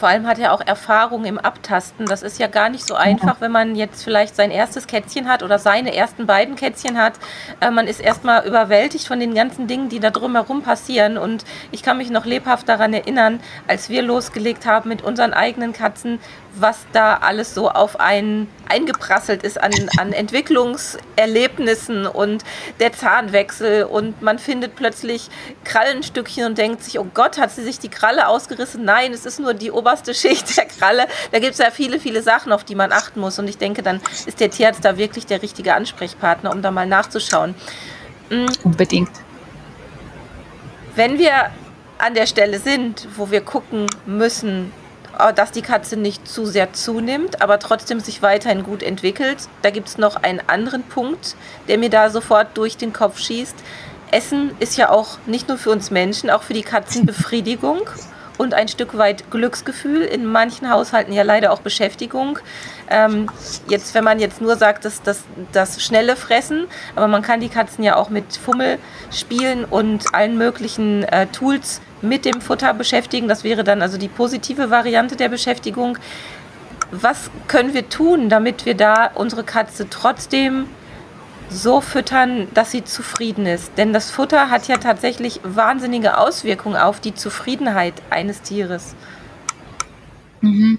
Vor allem hat er auch Erfahrung im Abtasten. Das ist ja gar nicht so einfach, wenn man jetzt vielleicht sein erstes Kätzchen hat oder seine ersten beiden Kätzchen hat. Äh, man ist erstmal überwältigt von den ganzen Dingen, die da drumherum passieren. Und ich kann mich noch lebhaft daran erinnern, als wir losgelegt haben mit unseren eigenen Katzen, was da alles so auf einen eingeprasselt ist an, an Entwicklungserlebnissen und der Zahnwechsel und man findet plötzlich Krallenstückchen und denkt sich, oh Gott, hat sie sich die Kralle ausgerissen? Nein, es ist nur die oberste <laughs> Schicht der Kralle. Da gibt es ja viele, viele Sachen, auf die man achten muss und ich denke, dann ist der Tierarzt da wirklich der richtige Ansprechpartner, um da mal nachzuschauen. Mhm. Unbedingt. Wenn wir an der Stelle sind, wo wir gucken müssen, dass die Katze nicht zu sehr zunimmt, aber trotzdem sich weiterhin gut entwickelt. Da gibt es noch einen anderen Punkt, der mir da sofort durch den Kopf schießt. Essen ist ja auch nicht nur für uns Menschen, auch für die Katzen Befriedigung und ein Stück weit Glücksgefühl. In manchen Haushalten ja leider auch Beschäftigung. Ähm, jetzt, wenn man jetzt nur sagt, dass das, das schnelle Fressen, aber man kann die Katzen ja auch mit Fummel spielen und allen möglichen äh, Tools mit dem Futter beschäftigen. Das wäre dann also die positive Variante der Beschäftigung. Was können wir tun, damit wir da unsere Katze trotzdem so füttern, dass sie zufrieden ist. Denn das Futter hat ja tatsächlich wahnsinnige Auswirkungen auf die Zufriedenheit eines Tieres. Mhm.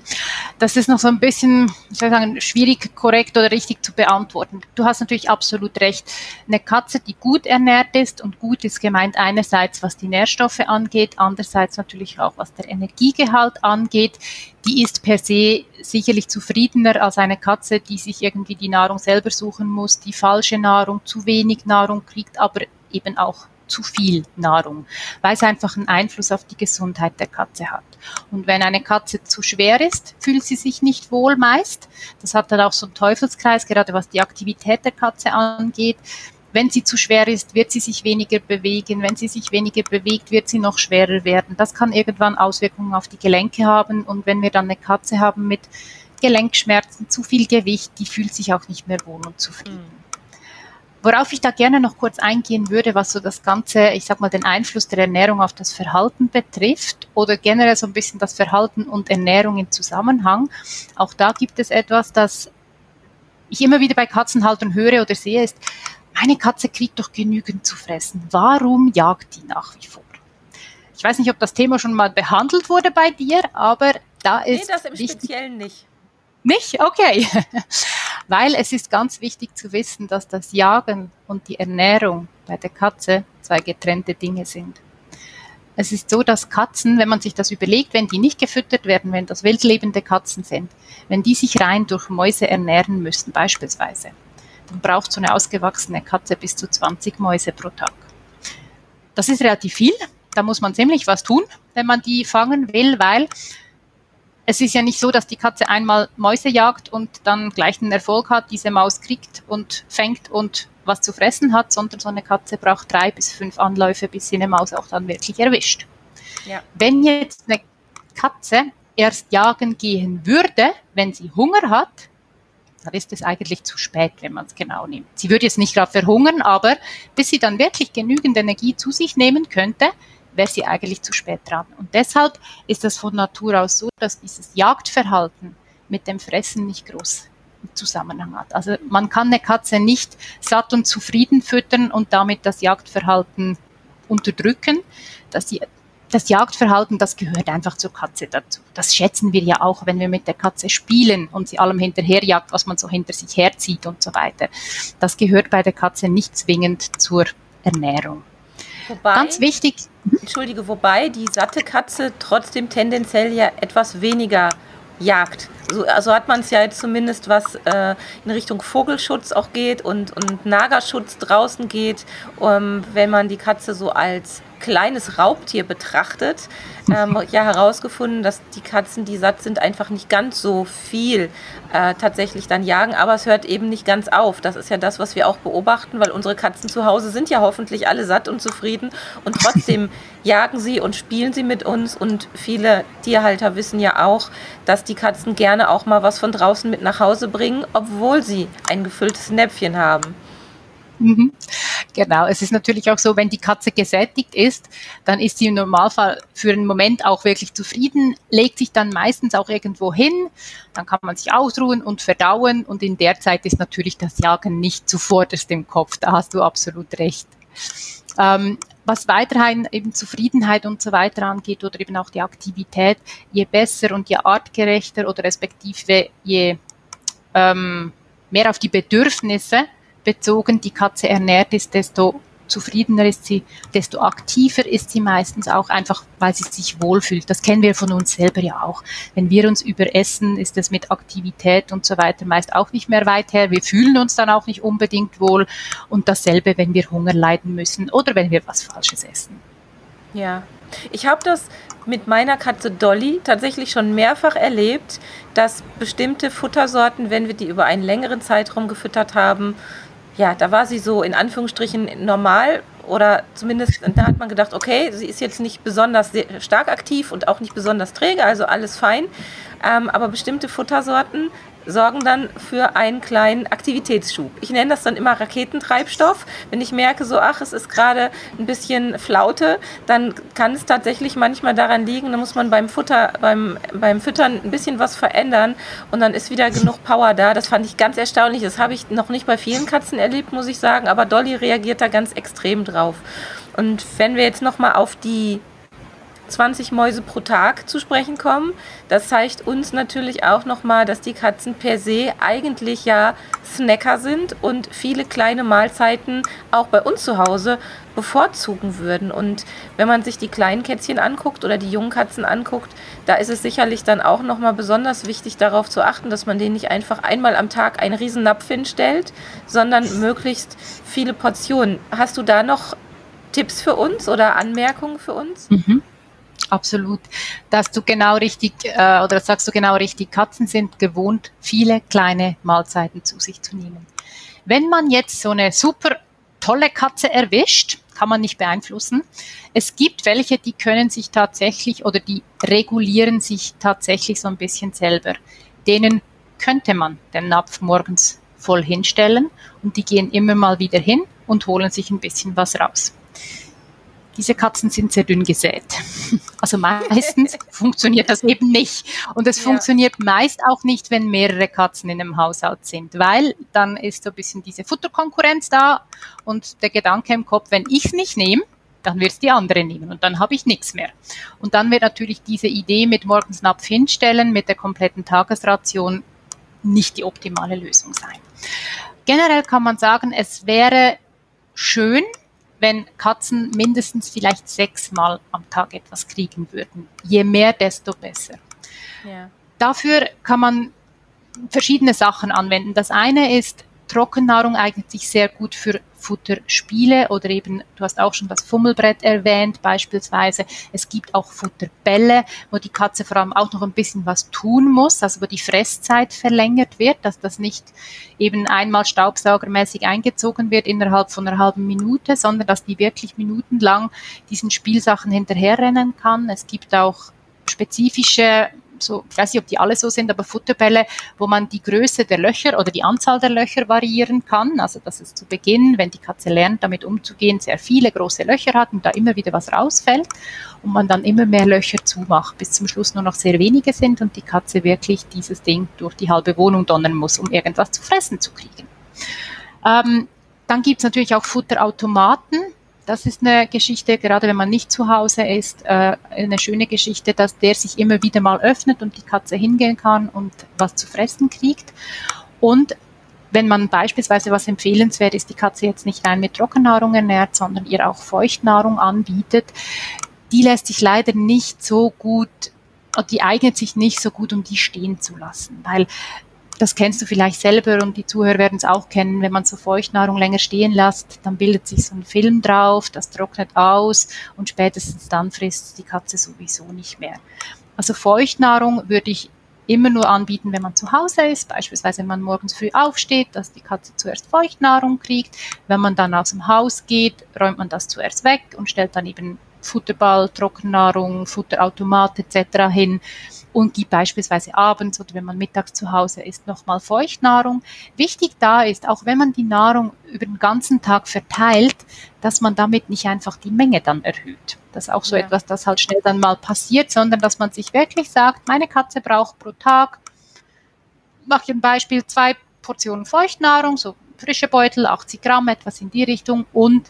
Das ist noch so ein bisschen, wie soll ich sagen, schwierig, korrekt oder richtig zu beantworten. Du hast natürlich absolut recht. Eine Katze, die gut ernährt ist und gut ist gemeint einerseits, was die Nährstoffe angeht, andererseits natürlich auch, was der Energiegehalt angeht, die ist per se sicherlich zufriedener als eine Katze, die sich irgendwie die Nahrung selber suchen muss, die falsche Nahrung, zu wenig Nahrung kriegt, aber eben auch zu viel Nahrung, weil es einfach einen Einfluss auf die Gesundheit der Katze hat. Und wenn eine Katze zu schwer ist, fühlt sie sich nicht wohl meist. Das hat dann auch so einen Teufelskreis, gerade was die Aktivität der Katze angeht. wenn sie zu schwer ist, wird sie sich weniger bewegen. Wenn sie sich weniger bewegt, wird sie noch schwerer werden. Das kann irgendwann Auswirkungen auf die Gelenke haben. Und wenn wir dann eine Katze haben mit Gelenkschmerzen, zu viel Gewicht, die fühlt sich auch nicht mehr wohl und zufrieden. Worauf ich da gerne noch kurz eingehen würde, was so das ganze, ich sag mal, den Einfluss der Ernährung auf das Verhalten betrifft oder generell so ein bisschen das Verhalten und Ernährung im Zusammenhang. Auch da gibt es etwas, das ich immer wieder bei Katzenhaltern höre oder sehe, ist, meine Katze kriegt doch genügend zu fressen. Warum jagt die nach wie vor? Ich weiß nicht, ob das Thema schon mal behandelt wurde bei dir, aber da ist. Nee, das im Speziellen nicht. Nicht? Okay. Weil es ist ganz wichtig zu wissen, dass das Jagen und die Ernährung bei der Katze zwei getrennte Dinge sind. Es ist so, dass Katzen, wenn man sich das überlegt, wenn die nicht gefüttert werden, wenn das wildlebende Katzen sind, wenn die sich rein durch Mäuse ernähren müssen beispielsweise, dann braucht so eine ausgewachsene Katze bis zu 20 Mäuse pro Tag. Das ist relativ viel. Da muss man ziemlich was tun, wenn man die fangen will, weil es ist ja nicht so, dass die Katze einmal Mäuse jagt und dann gleich einen Erfolg hat, diese Maus kriegt und fängt und was zu fressen hat, sondern so eine Katze braucht drei bis fünf Anläufe, bis sie eine Maus auch dann wirklich erwischt. Ja. Wenn jetzt eine Katze erst jagen gehen würde, wenn sie Hunger hat, dann ist es eigentlich zu spät, wenn man es genau nimmt. Sie würde jetzt nicht gerade verhungern, aber bis sie dann wirklich genügend Energie zu sich nehmen könnte, wäre sie eigentlich zu spät dran. Und deshalb ist das von Natur aus so, dass dieses Jagdverhalten mit dem Fressen nicht groß Zusammenhang hat. Also man kann eine Katze nicht satt und zufrieden füttern und damit das Jagdverhalten unterdrücken. Das, das Jagdverhalten, das gehört einfach zur Katze dazu. Das schätzen wir ja auch, wenn wir mit der Katze spielen und sie allem hinterherjagt, was man so hinter sich herzieht und so weiter. Das gehört bei der Katze nicht zwingend zur Ernährung. Wobei, Ganz wichtig. Entschuldige, wobei die satte Katze trotzdem tendenziell ja etwas weniger jagt. So also hat man es ja jetzt zumindest, was äh, in Richtung Vogelschutz auch geht und, und Nagerschutz draußen geht, um, wenn man die Katze so als kleines Raubtier betrachtet, ähm, <laughs> ja herausgefunden, dass die Katzen, die satt sind, einfach nicht ganz so viel äh, tatsächlich dann jagen. Aber es hört eben nicht ganz auf. Das ist ja das, was wir auch beobachten, weil unsere Katzen zu Hause sind ja hoffentlich alle satt und zufrieden und trotzdem <laughs> jagen sie und spielen sie mit uns. Und viele Tierhalter wissen ja auch, dass die Katzen gerne auch mal was von draußen mit nach Hause bringen, obwohl sie ein gefülltes Näpfchen haben. Mhm. Genau, es ist natürlich auch so, wenn die Katze gesättigt ist, dann ist sie im Normalfall für einen Moment auch wirklich zufrieden, legt sich dann meistens auch irgendwo hin, dann kann man sich ausruhen und verdauen und in der Zeit ist natürlich das Jagen nicht zuvorderst im Kopf, da hast du absolut recht. Ähm, was weiterhin eben Zufriedenheit und so weiter angeht oder eben auch die Aktivität, je besser und je artgerechter oder respektive je ähm, mehr auf die Bedürfnisse bezogen die Katze ernährt ist, desto zufriedener ist sie, desto aktiver ist sie meistens auch einfach, weil sie sich wohlfühlt. Das kennen wir von uns selber ja auch. Wenn wir uns überessen, ist es mit Aktivität und so weiter meist auch nicht mehr weit her. Wir fühlen uns dann auch nicht unbedingt wohl und dasselbe, wenn wir Hunger leiden müssen oder wenn wir was Falsches essen. Ja, ich habe das mit meiner Katze Dolly tatsächlich schon mehrfach erlebt, dass bestimmte Futtersorten, wenn wir die über einen längeren Zeitraum gefüttert haben, ja, da war sie so in Anführungsstrichen normal oder zumindest da hat man gedacht, okay, sie ist jetzt nicht besonders stark aktiv und auch nicht besonders träge, also alles fein. Ähm, aber bestimmte Futtersorten sorgen dann für einen kleinen Aktivitätsschub. Ich nenne das dann immer Raketentreibstoff. Wenn ich merke, so, ach, es ist gerade ein bisschen Flaute, dann kann es tatsächlich manchmal daran liegen, da muss man beim Futter, beim, beim Füttern ein bisschen was verändern und dann ist wieder genug <laughs> Power da. Das fand ich ganz erstaunlich. Das habe ich noch nicht bei vielen Katzen erlebt, muss ich sagen, aber Dolly reagiert da ganz extrem drauf. Und wenn wir jetzt nochmal auf die 20 Mäuse pro Tag zu sprechen kommen. Das zeigt uns natürlich auch nochmal, dass die Katzen per se eigentlich ja Snacker sind und viele kleine Mahlzeiten auch bei uns zu Hause bevorzugen würden. Und wenn man sich die kleinen Kätzchen anguckt oder die jungen Katzen anguckt, da ist es sicherlich dann auch nochmal besonders wichtig darauf zu achten, dass man denen nicht einfach einmal am Tag einen Riesennapf hinstellt, sondern möglichst viele Portionen. Hast du da noch Tipps für uns oder Anmerkungen für uns? Mhm. Absolut. Dass du genau richtig, äh, oder sagst du genau richtig, Katzen sind gewohnt, viele kleine Mahlzeiten zu sich zu nehmen. Wenn man jetzt so eine super tolle Katze erwischt, kann man nicht beeinflussen. Es gibt welche, die können sich tatsächlich oder die regulieren sich tatsächlich so ein bisschen selber. Denen könnte man den Napf morgens voll hinstellen und die gehen immer mal wieder hin und holen sich ein bisschen was raus. Diese Katzen sind sehr dünn gesät. <laughs> Also meistens <laughs> funktioniert das eben nicht. Und es ja. funktioniert meist auch nicht, wenn mehrere Katzen in einem Haushalt sind, weil dann ist so ein bisschen diese Futterkonkurrenz da und der Gedanke im Kopf, wenn ich es nicht nehme, dann wird es die andere nehmen und dann habe ich nichts mehr. Und dann wird natürlich diese Idee mit morgens Napf hinstellen, mit der kompletten Tagesration nicht die optimale Lösung sein. Generell kann man sagen, es wäre schön, wenn Katzen mindestens vielleicht sechsmal am Tag etwas kriegen würden. Je mehr, desto besser. Ja. Dafür kann man verschiedene Sachen anwenden. Das eine ist, Trockennahrung eignet sich sehr gut für Futterspiele oder eben, du hast auch schon das Fummelbrett erwähnt beispielsweise. Es gibt auch Futterbälle, wo die Katze vor allem auch noch ein bisschen was tun muss, also wo die Fresszeit verlängert wird, dass das nicht eben einmal staubsaugermäßig eingezogen wird innerhalb von einer halben Minute, sondern dass die wirklich minutenlang diesen Spielsachen hinterherrennen kann. Es gibt auch spezifische so, ich weiß nicht, ob die alle so sind, aber Futterbälle, wo man die Größe der Löcher oder die Anzahl der Löcher variieren kann. Also, dass es zu Beginn, wenn die Katze lernt, damit umzugehen, sehr viele große Löcher hat und da immer wieder was rausfällt und man dann immer mehr Löcher zumacht, bis zum Schluss nur noch sehr wenige sind und die Katze wirklich dieses Ding durch die halbe Wohnung donnern muss, um irgendwas zu fressen zu kriegen. Ähm, dann gibt es natürlich auch Futterautomaten, das ist eine Geschichte, gerade wenn man nicht zu Hause ist, äh, eine schöne Geschichte, dass der sich immer wieder mal öffnet und die Katze hingehen kann und was zu fressen kriegt. Und wenn man beispielsweise was empfehlenswert ist, die Katze jetzt nicht rein mit Trockennahrung ernährt, sondern ihr auch Feuchtnahrung anbietet, die lässt sich leider nicht so gut die eignet sich nicht so gut, um die stehen zu lassen, weil das kennst du vielleicht selber und die Zuhörer werden es auch kennen, wenn man so Feuchtnahrung länger stehen lässt, dann bildet sich so ein Film drauf, das trocknet aus und spätestens dann frisst die Katze sowieso nicht mehr. Also Feuchtnahrung würde ich immer nur anbieten, wenn man zu Hause ist, beispielsweise wenn man morgens früh aufsteht, dass die Katze zuerst Feuchtnahrung kriegt. Wenn man dann aus dem Haus geht, räumt man das zuerst weg und stellt dann eben Futterball, Trockennahrung, Futterautomat etc. hin und gibt beispielsweise abends oder wenn man mittags zu Hause ist, nochmal Feuchtnahrung. Wichtig da ist, auch wenn man die Nahrung über den ganzen Tag verteilt, dass man damit nicht einfach die Menge dann erhöht. Das ist auch so ja. etwas, das halt schnell dann mal passiert, sondern dass man sich wirklich sagt, meine Katze braucht pro Tag, mache ich ein Beispiel, zwei Portionen Feuchtnahrung, so frische Beutel, 80 Gramm, etwas in die Richtung und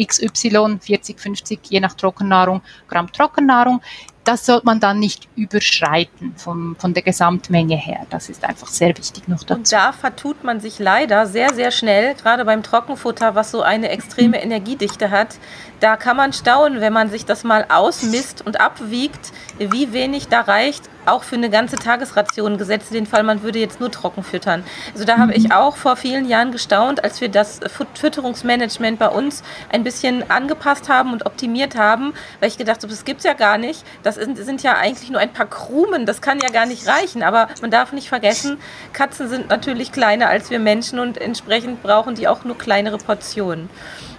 XY, 40, 50, je nach Trockennahrung, Gramm Trockennahrung das sollte man dann nicht überschreiten vom, von der Gesamtmenge her. Das ist einfach sehr wichtig noch dazu. Und da vertut man sich leider sehr, sehr schnell, gerade beim Trockenfutter, was so eine extreme Energiedichte hat. Da kann man staunen, wenn man sich das mal ausmisst und abwiegt, wie wenig da reicht, auch für eine ganze Tagesration gesetzt, den Fall, man würde jetzt nur trocken füttern. Also da habe ich mhm. auch vor vielen Jahren gestaunt, als wir das Fütterungsmanagement bei uns ein bisschen angepasst haben und optimiert haben, weil ich gedacht habe, das gibt es ja gar nicht. Das sind, sind ja eigentlich nur ein paar Krumen, das kann ja gar nicht reichen. Aber man darf nicht vergessen, Katzen sind natürlich kleiner als wir Menschen und entsprechend brauchen die auch nur kleinere Portionen.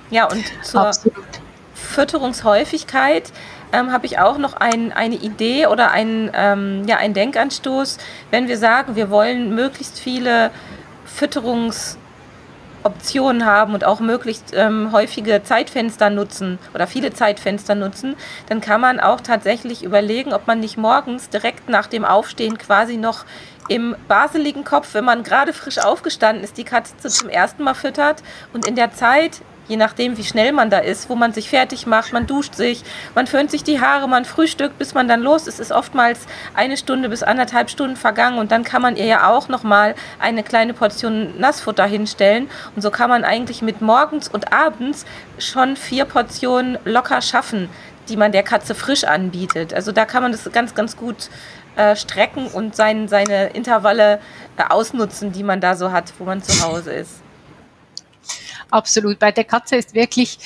Ja, und zur Absolut. Fütterungshäufigkeit ähm, habe ich auch noch ein, eine Idee oder ein, ähm, ja, einen Denkanstoß, wenn wir sagen, wir wollen möglichst viele Fütterungsoptionen haben und auch möglichst ähm, häufige Zeitfenster nutzen oder viele Zeitfenster nutzen, dann kann man auch tatsächlich überlegen, ob man nicht morgens direkt nach dem Aufstehen quasi noch im baseligen Kopf, wenn man gerade frisch aufgestanden ist, die Katze zum ersten Mal füttert und in der Zeit je nachdem, wie schnell man da ist, wo man sich fertig macht, man duscht sich, man föhnt sich die Haare, man frühstückt, bis man dann los ist, ist oftmals eine Stunde bis anderthalb Stunden vergangen und dann kann man ihr ja auch nochmal eine kleine Portion Nassfutter hinstellen und so kann man eigentlich mit morgens und abends schon vier Portionen locker schaffen, die man der Katze frisch anbietet. Also da kann man das ganz, ganz gut äh, strecken und sein, seine Intervalle äh, ausnutzen, die man da so hat, wo man zu Hause ist. Absolut. Bei der Katze ist wirklich,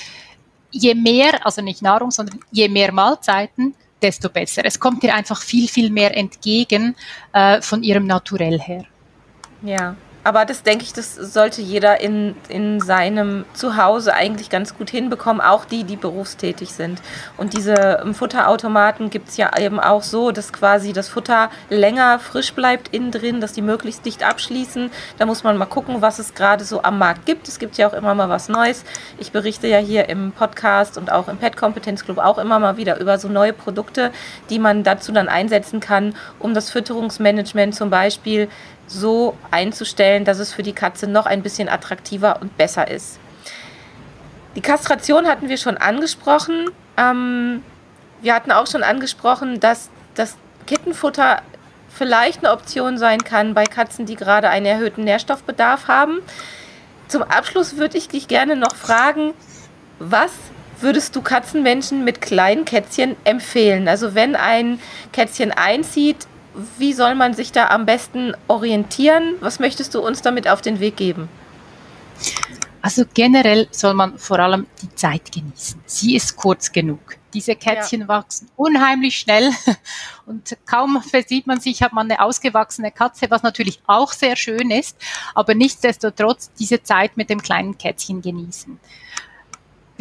je mehr, also nicht Nahrung, sondern je mehr Mahlzeiten, desto besser. Es kommt ihr einfach viel, viel mehr entgegen äh, von ihrem Naturell her. Ja. Aber das denke ich, das sollte jeder in, in seinem Zuhause eigentlich ganz gut hinbekommen, auch die, die berufstätig sind. Und diese ähm, Futterautomaten gibt es ja eben auch so, dass quasi das Futter länger frisch bleibt innen drin, dass die möglichst dicht abschließen. Da muss man mal gucken, was es gerade so am Markt gibt. Es gibt ja auch immer mal was Neues. Ich berichte ja hier im Podcast und auch im Pet Kompetenz Club auch immer mal wieder über so neue Produkte, die man dazu dann einsetzen kann, um das Fütterungsmanagement zum Beispiel so einzustellen, dass es für die Katze noch ein bisschen attraktiver und besser ist. Die Kastration hatten wir schon angesprochen. Ähm, wir hatten auch schon angesprochen, dass das Kittenfutter vielleicht eine Option sein kann bei Katzen, die gerade einen erhöhten Nährstoffbedarf haben. Zum Abschluss würde ich dich gerne noch fragen, was würdest du Katzenmenschen mit kleinen Kätzchen empfehlen? Also wenn ein Kätzchen einzieht, wie soll man sich da am besten orientieren? Was möchtest du uns damit auf den Weg geben? Also generell soll man vor allem die Zeit genießen. Sie ist kurz genug. Diese Kätzchen ja. wachsen unheimlich schnell <laughs> und kaum versieht man sich, hat man eine ausgewachsene Katze, was natürlich auch sehr schön ist, aber nichtsdestotrotz diese Zeit mit dem kleinen Kätzchen genießen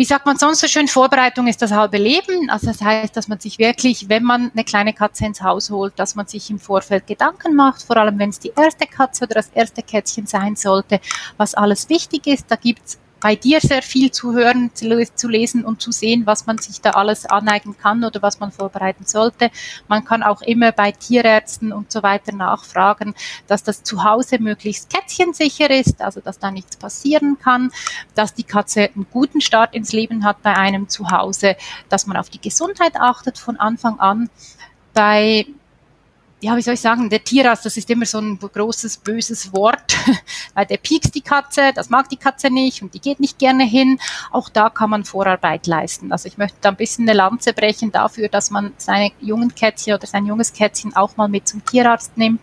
wie sagt man sonst so schön, Vorbereitung ist das halbe Leben. Also das heißt, dass man sich wirklich, wenn man eine kleine Katze ins Haus holt, dass man sich im Vorfeld Gedanken macht, vor allem wenn es die erste Katze oder das erste Kätzchen sein sollte, was alles wichtig ist. Da gibt's bei dir sehr viel zu hören, zu lesen und zu sehen, was man sich da alles aneignen kann oder was man vorbereiten sollte. Man kann auch immer bei Tierärzten und so weiter nachfragen, dass das Zuhause möglichst kätzchensicher ist, also dass da nichts passieren kann, dass die Katze einen guten Start ins Leben hat bei einem Zuhause, dass man auf die Gesundheit achtet von Anfang an. Bei ja, wie soll ich sagen, der Tierarzt, das ist immer so ein großes, böses Wort, <laughs> weil der piekst die Katze, das mag die Katze nicht und die geht nicht gerne hin. Auch da kann man Vorarbeit leisten. Also ich möchte da ein bisschen eine Lanze brechen dafür, dass man seine jungen Kätzchen oder sein junges Kätzchen auch mal mit zum Tierarzt nimmt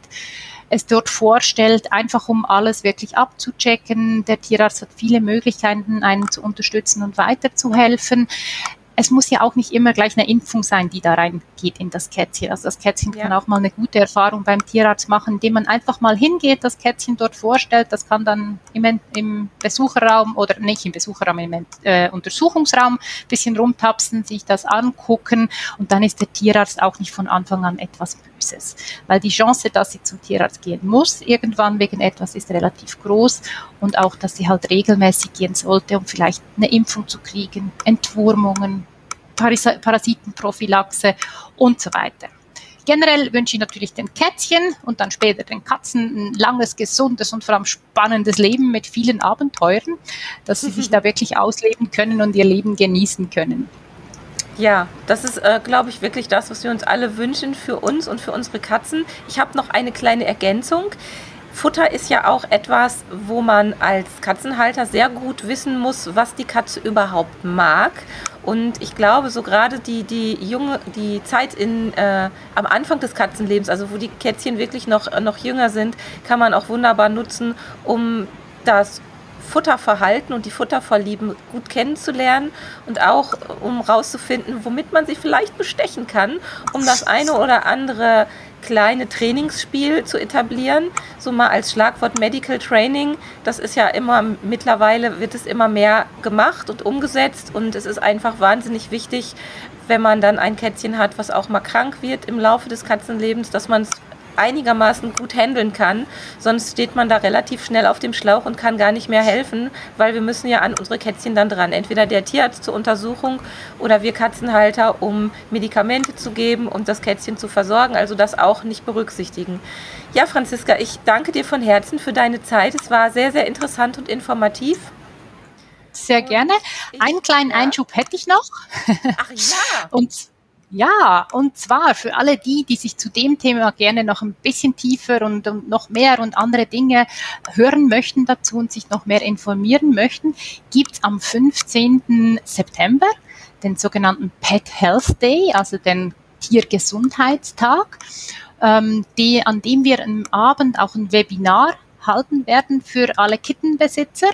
es dort vorstellt, einfach um alles wirklich abzuchecken. Der Tierarzt hat viele Möglichkeiten, einen zu unterstützen und weiterzuhelfen es muss ja auch nicht immer gleich eine Impfung sein, die da reingeht in das Kätzchen. Also das Kätzchen ja. kann auch mal eine gute Erfahrung beim Tierarzt machen, indem man einfach mal hingeht, das Kätzchen dort vorstellt. Das kann dann im, im Besucherraum oder nicht im Besucherraum, im äh, Untersuchungsraum ein bisschen rumtapsen, sich das angucken und dann ist der Tierarzt auch nicht von Anfang an etwas Böses. Weil die Chance, dass sie zum Tierarzt gehen muss, irgendwann wegen etwas, ist relativ groß und auch, dass sie halt regelmäßig gehen sollte, um vielleicht eine Impfung zu kriegen, Entwurmungen, Parasitenprophylaxe und so weiter. Generell wünsche ich natürlich den Kätzchen und dann später den Katzen ein langes, gesundes und vor allem spannendes Leben mit vielen Abenteuern, dass sie sich da <laughs> wirklich ausleben können und ihr Leben genießen können. Ja, das ist, äh, glaube ich, wirklich das, was wir uns alle wünschen für uns und für unsere Katzen. Ich habe noch eine kleine Ergänzung. Futter ist ja auch etwas, wo man als Katzenhalter sehr gut wissen muss, was die Katze überhaupt mag. Und ich glaube, so gerade die, die junge, die Zeit in, äh, am Anfang des Katzenlebens, also wo die Kätzchen wirklich noch, noch jünger sind, kann man auch wunderbar nutzen, um das Futterverhalten und die Futtervorlieben gut kennenzulernen und auch um rauszufinden, womit man sie vielleicht bestechen kann, um das eine oder andere kleine Trainingsspiel zu etablieren, so mal als Schlagwort Medical Training. Das ist ja immer, mittlerweile wird es immer mehr gemacht und umgesetzt und es ist einfach wahnsinnig wichtig, wenn man dann ein Kätzchen hat, was auch mal krank wird im Laufe des Katzenlebens, dass man es einigermaßen gut handeln kann. Sonst steht man da relativ schnell auf dem Schlauch und kann gar nicht mehr helfen, weil wir müssen ja an unsere Kätzchen dann dran. Entweder der Tierarzt zur Untersuchung oder wir Katzenhalter, um Medikamente zu geben und das Kätzchen zu versorgen. Also das auch nicht berücksichtigen. Ja, Franziska, ich danke dir von Herzen für deine Zeit. Es war sehr, sehr interessant und informativ. Sehr gerne. Einen kleinen Einschub hätte ich noch. Ach ja. <laughs> Und ja, und zwar für alle die, die sich zu dem Thema gerne noch ein bisschen tiefer und, und, noch mehr und andere Dinge hören möchten dazu und sich noch mehr informieren möchten, gibt's am 15. September den sogenannten Pet Health Day, also den Tiergesundheitstag, ähm, die, an dem wir am Abend auch ein Webinar abhalten werden für alle Kittenbesitzer,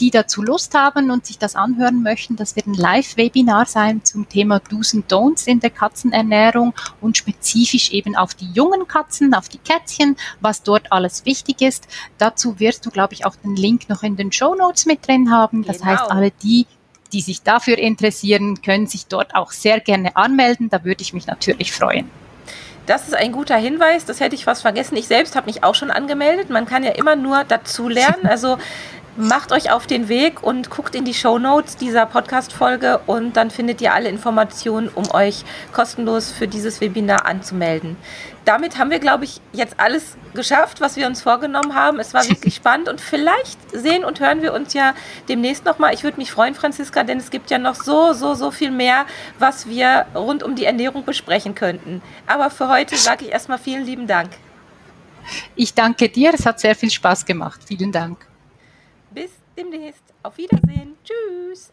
die dazu Lust haben und sich das anhören möchten. Das wird ein Live-Webinar sein zum Thema Do's und Don'ts in der Katzenernährung und spezifisch eben auf die jungen Katzen, auf die Kätzchen, was dort alles wichtig ist. Dazu wirst du, glaube ich, auch den Link noch in den Show Notes mit drin haben. Das genau. heißt, alle die, die sich dafür interessieren, können sich dort auch sehr gerne anmelden. Da würde ich mich natürlich freuen. Das ist ein guter Hinweis, das hätte ich fast vergessen. Ich selbst habe mich auch schon angemeldet. Man kann ja immer nur dazu lernen. <laughs> Also macht euch auf den Weg und guckt in die Show Notes dieser Podcast-Folge und dann findet ihr alle Informationen, um euch kostenlos für dieses Webinar anzumelden. Damit haben wir, glaube ich, jetzt alles geschafft, was wir uns vorgenommen haben. Es war <laughs> wirklich spannend und vielleicht sehen und hören wir uns ja demnächst nochmal. Ich würde mich freuen, Franziska, denn es gibt ja noch so, so, so viel mehr, was wir rund um die Ernährung besprechen könnten. Aber für heute sage ich erstmal vielen lieben Dank. Ich danke dir, es hat sehr viel Spaß gemacht. Vielen Dank. Bis demnächst. Auf Wiedersehen. Tschüss.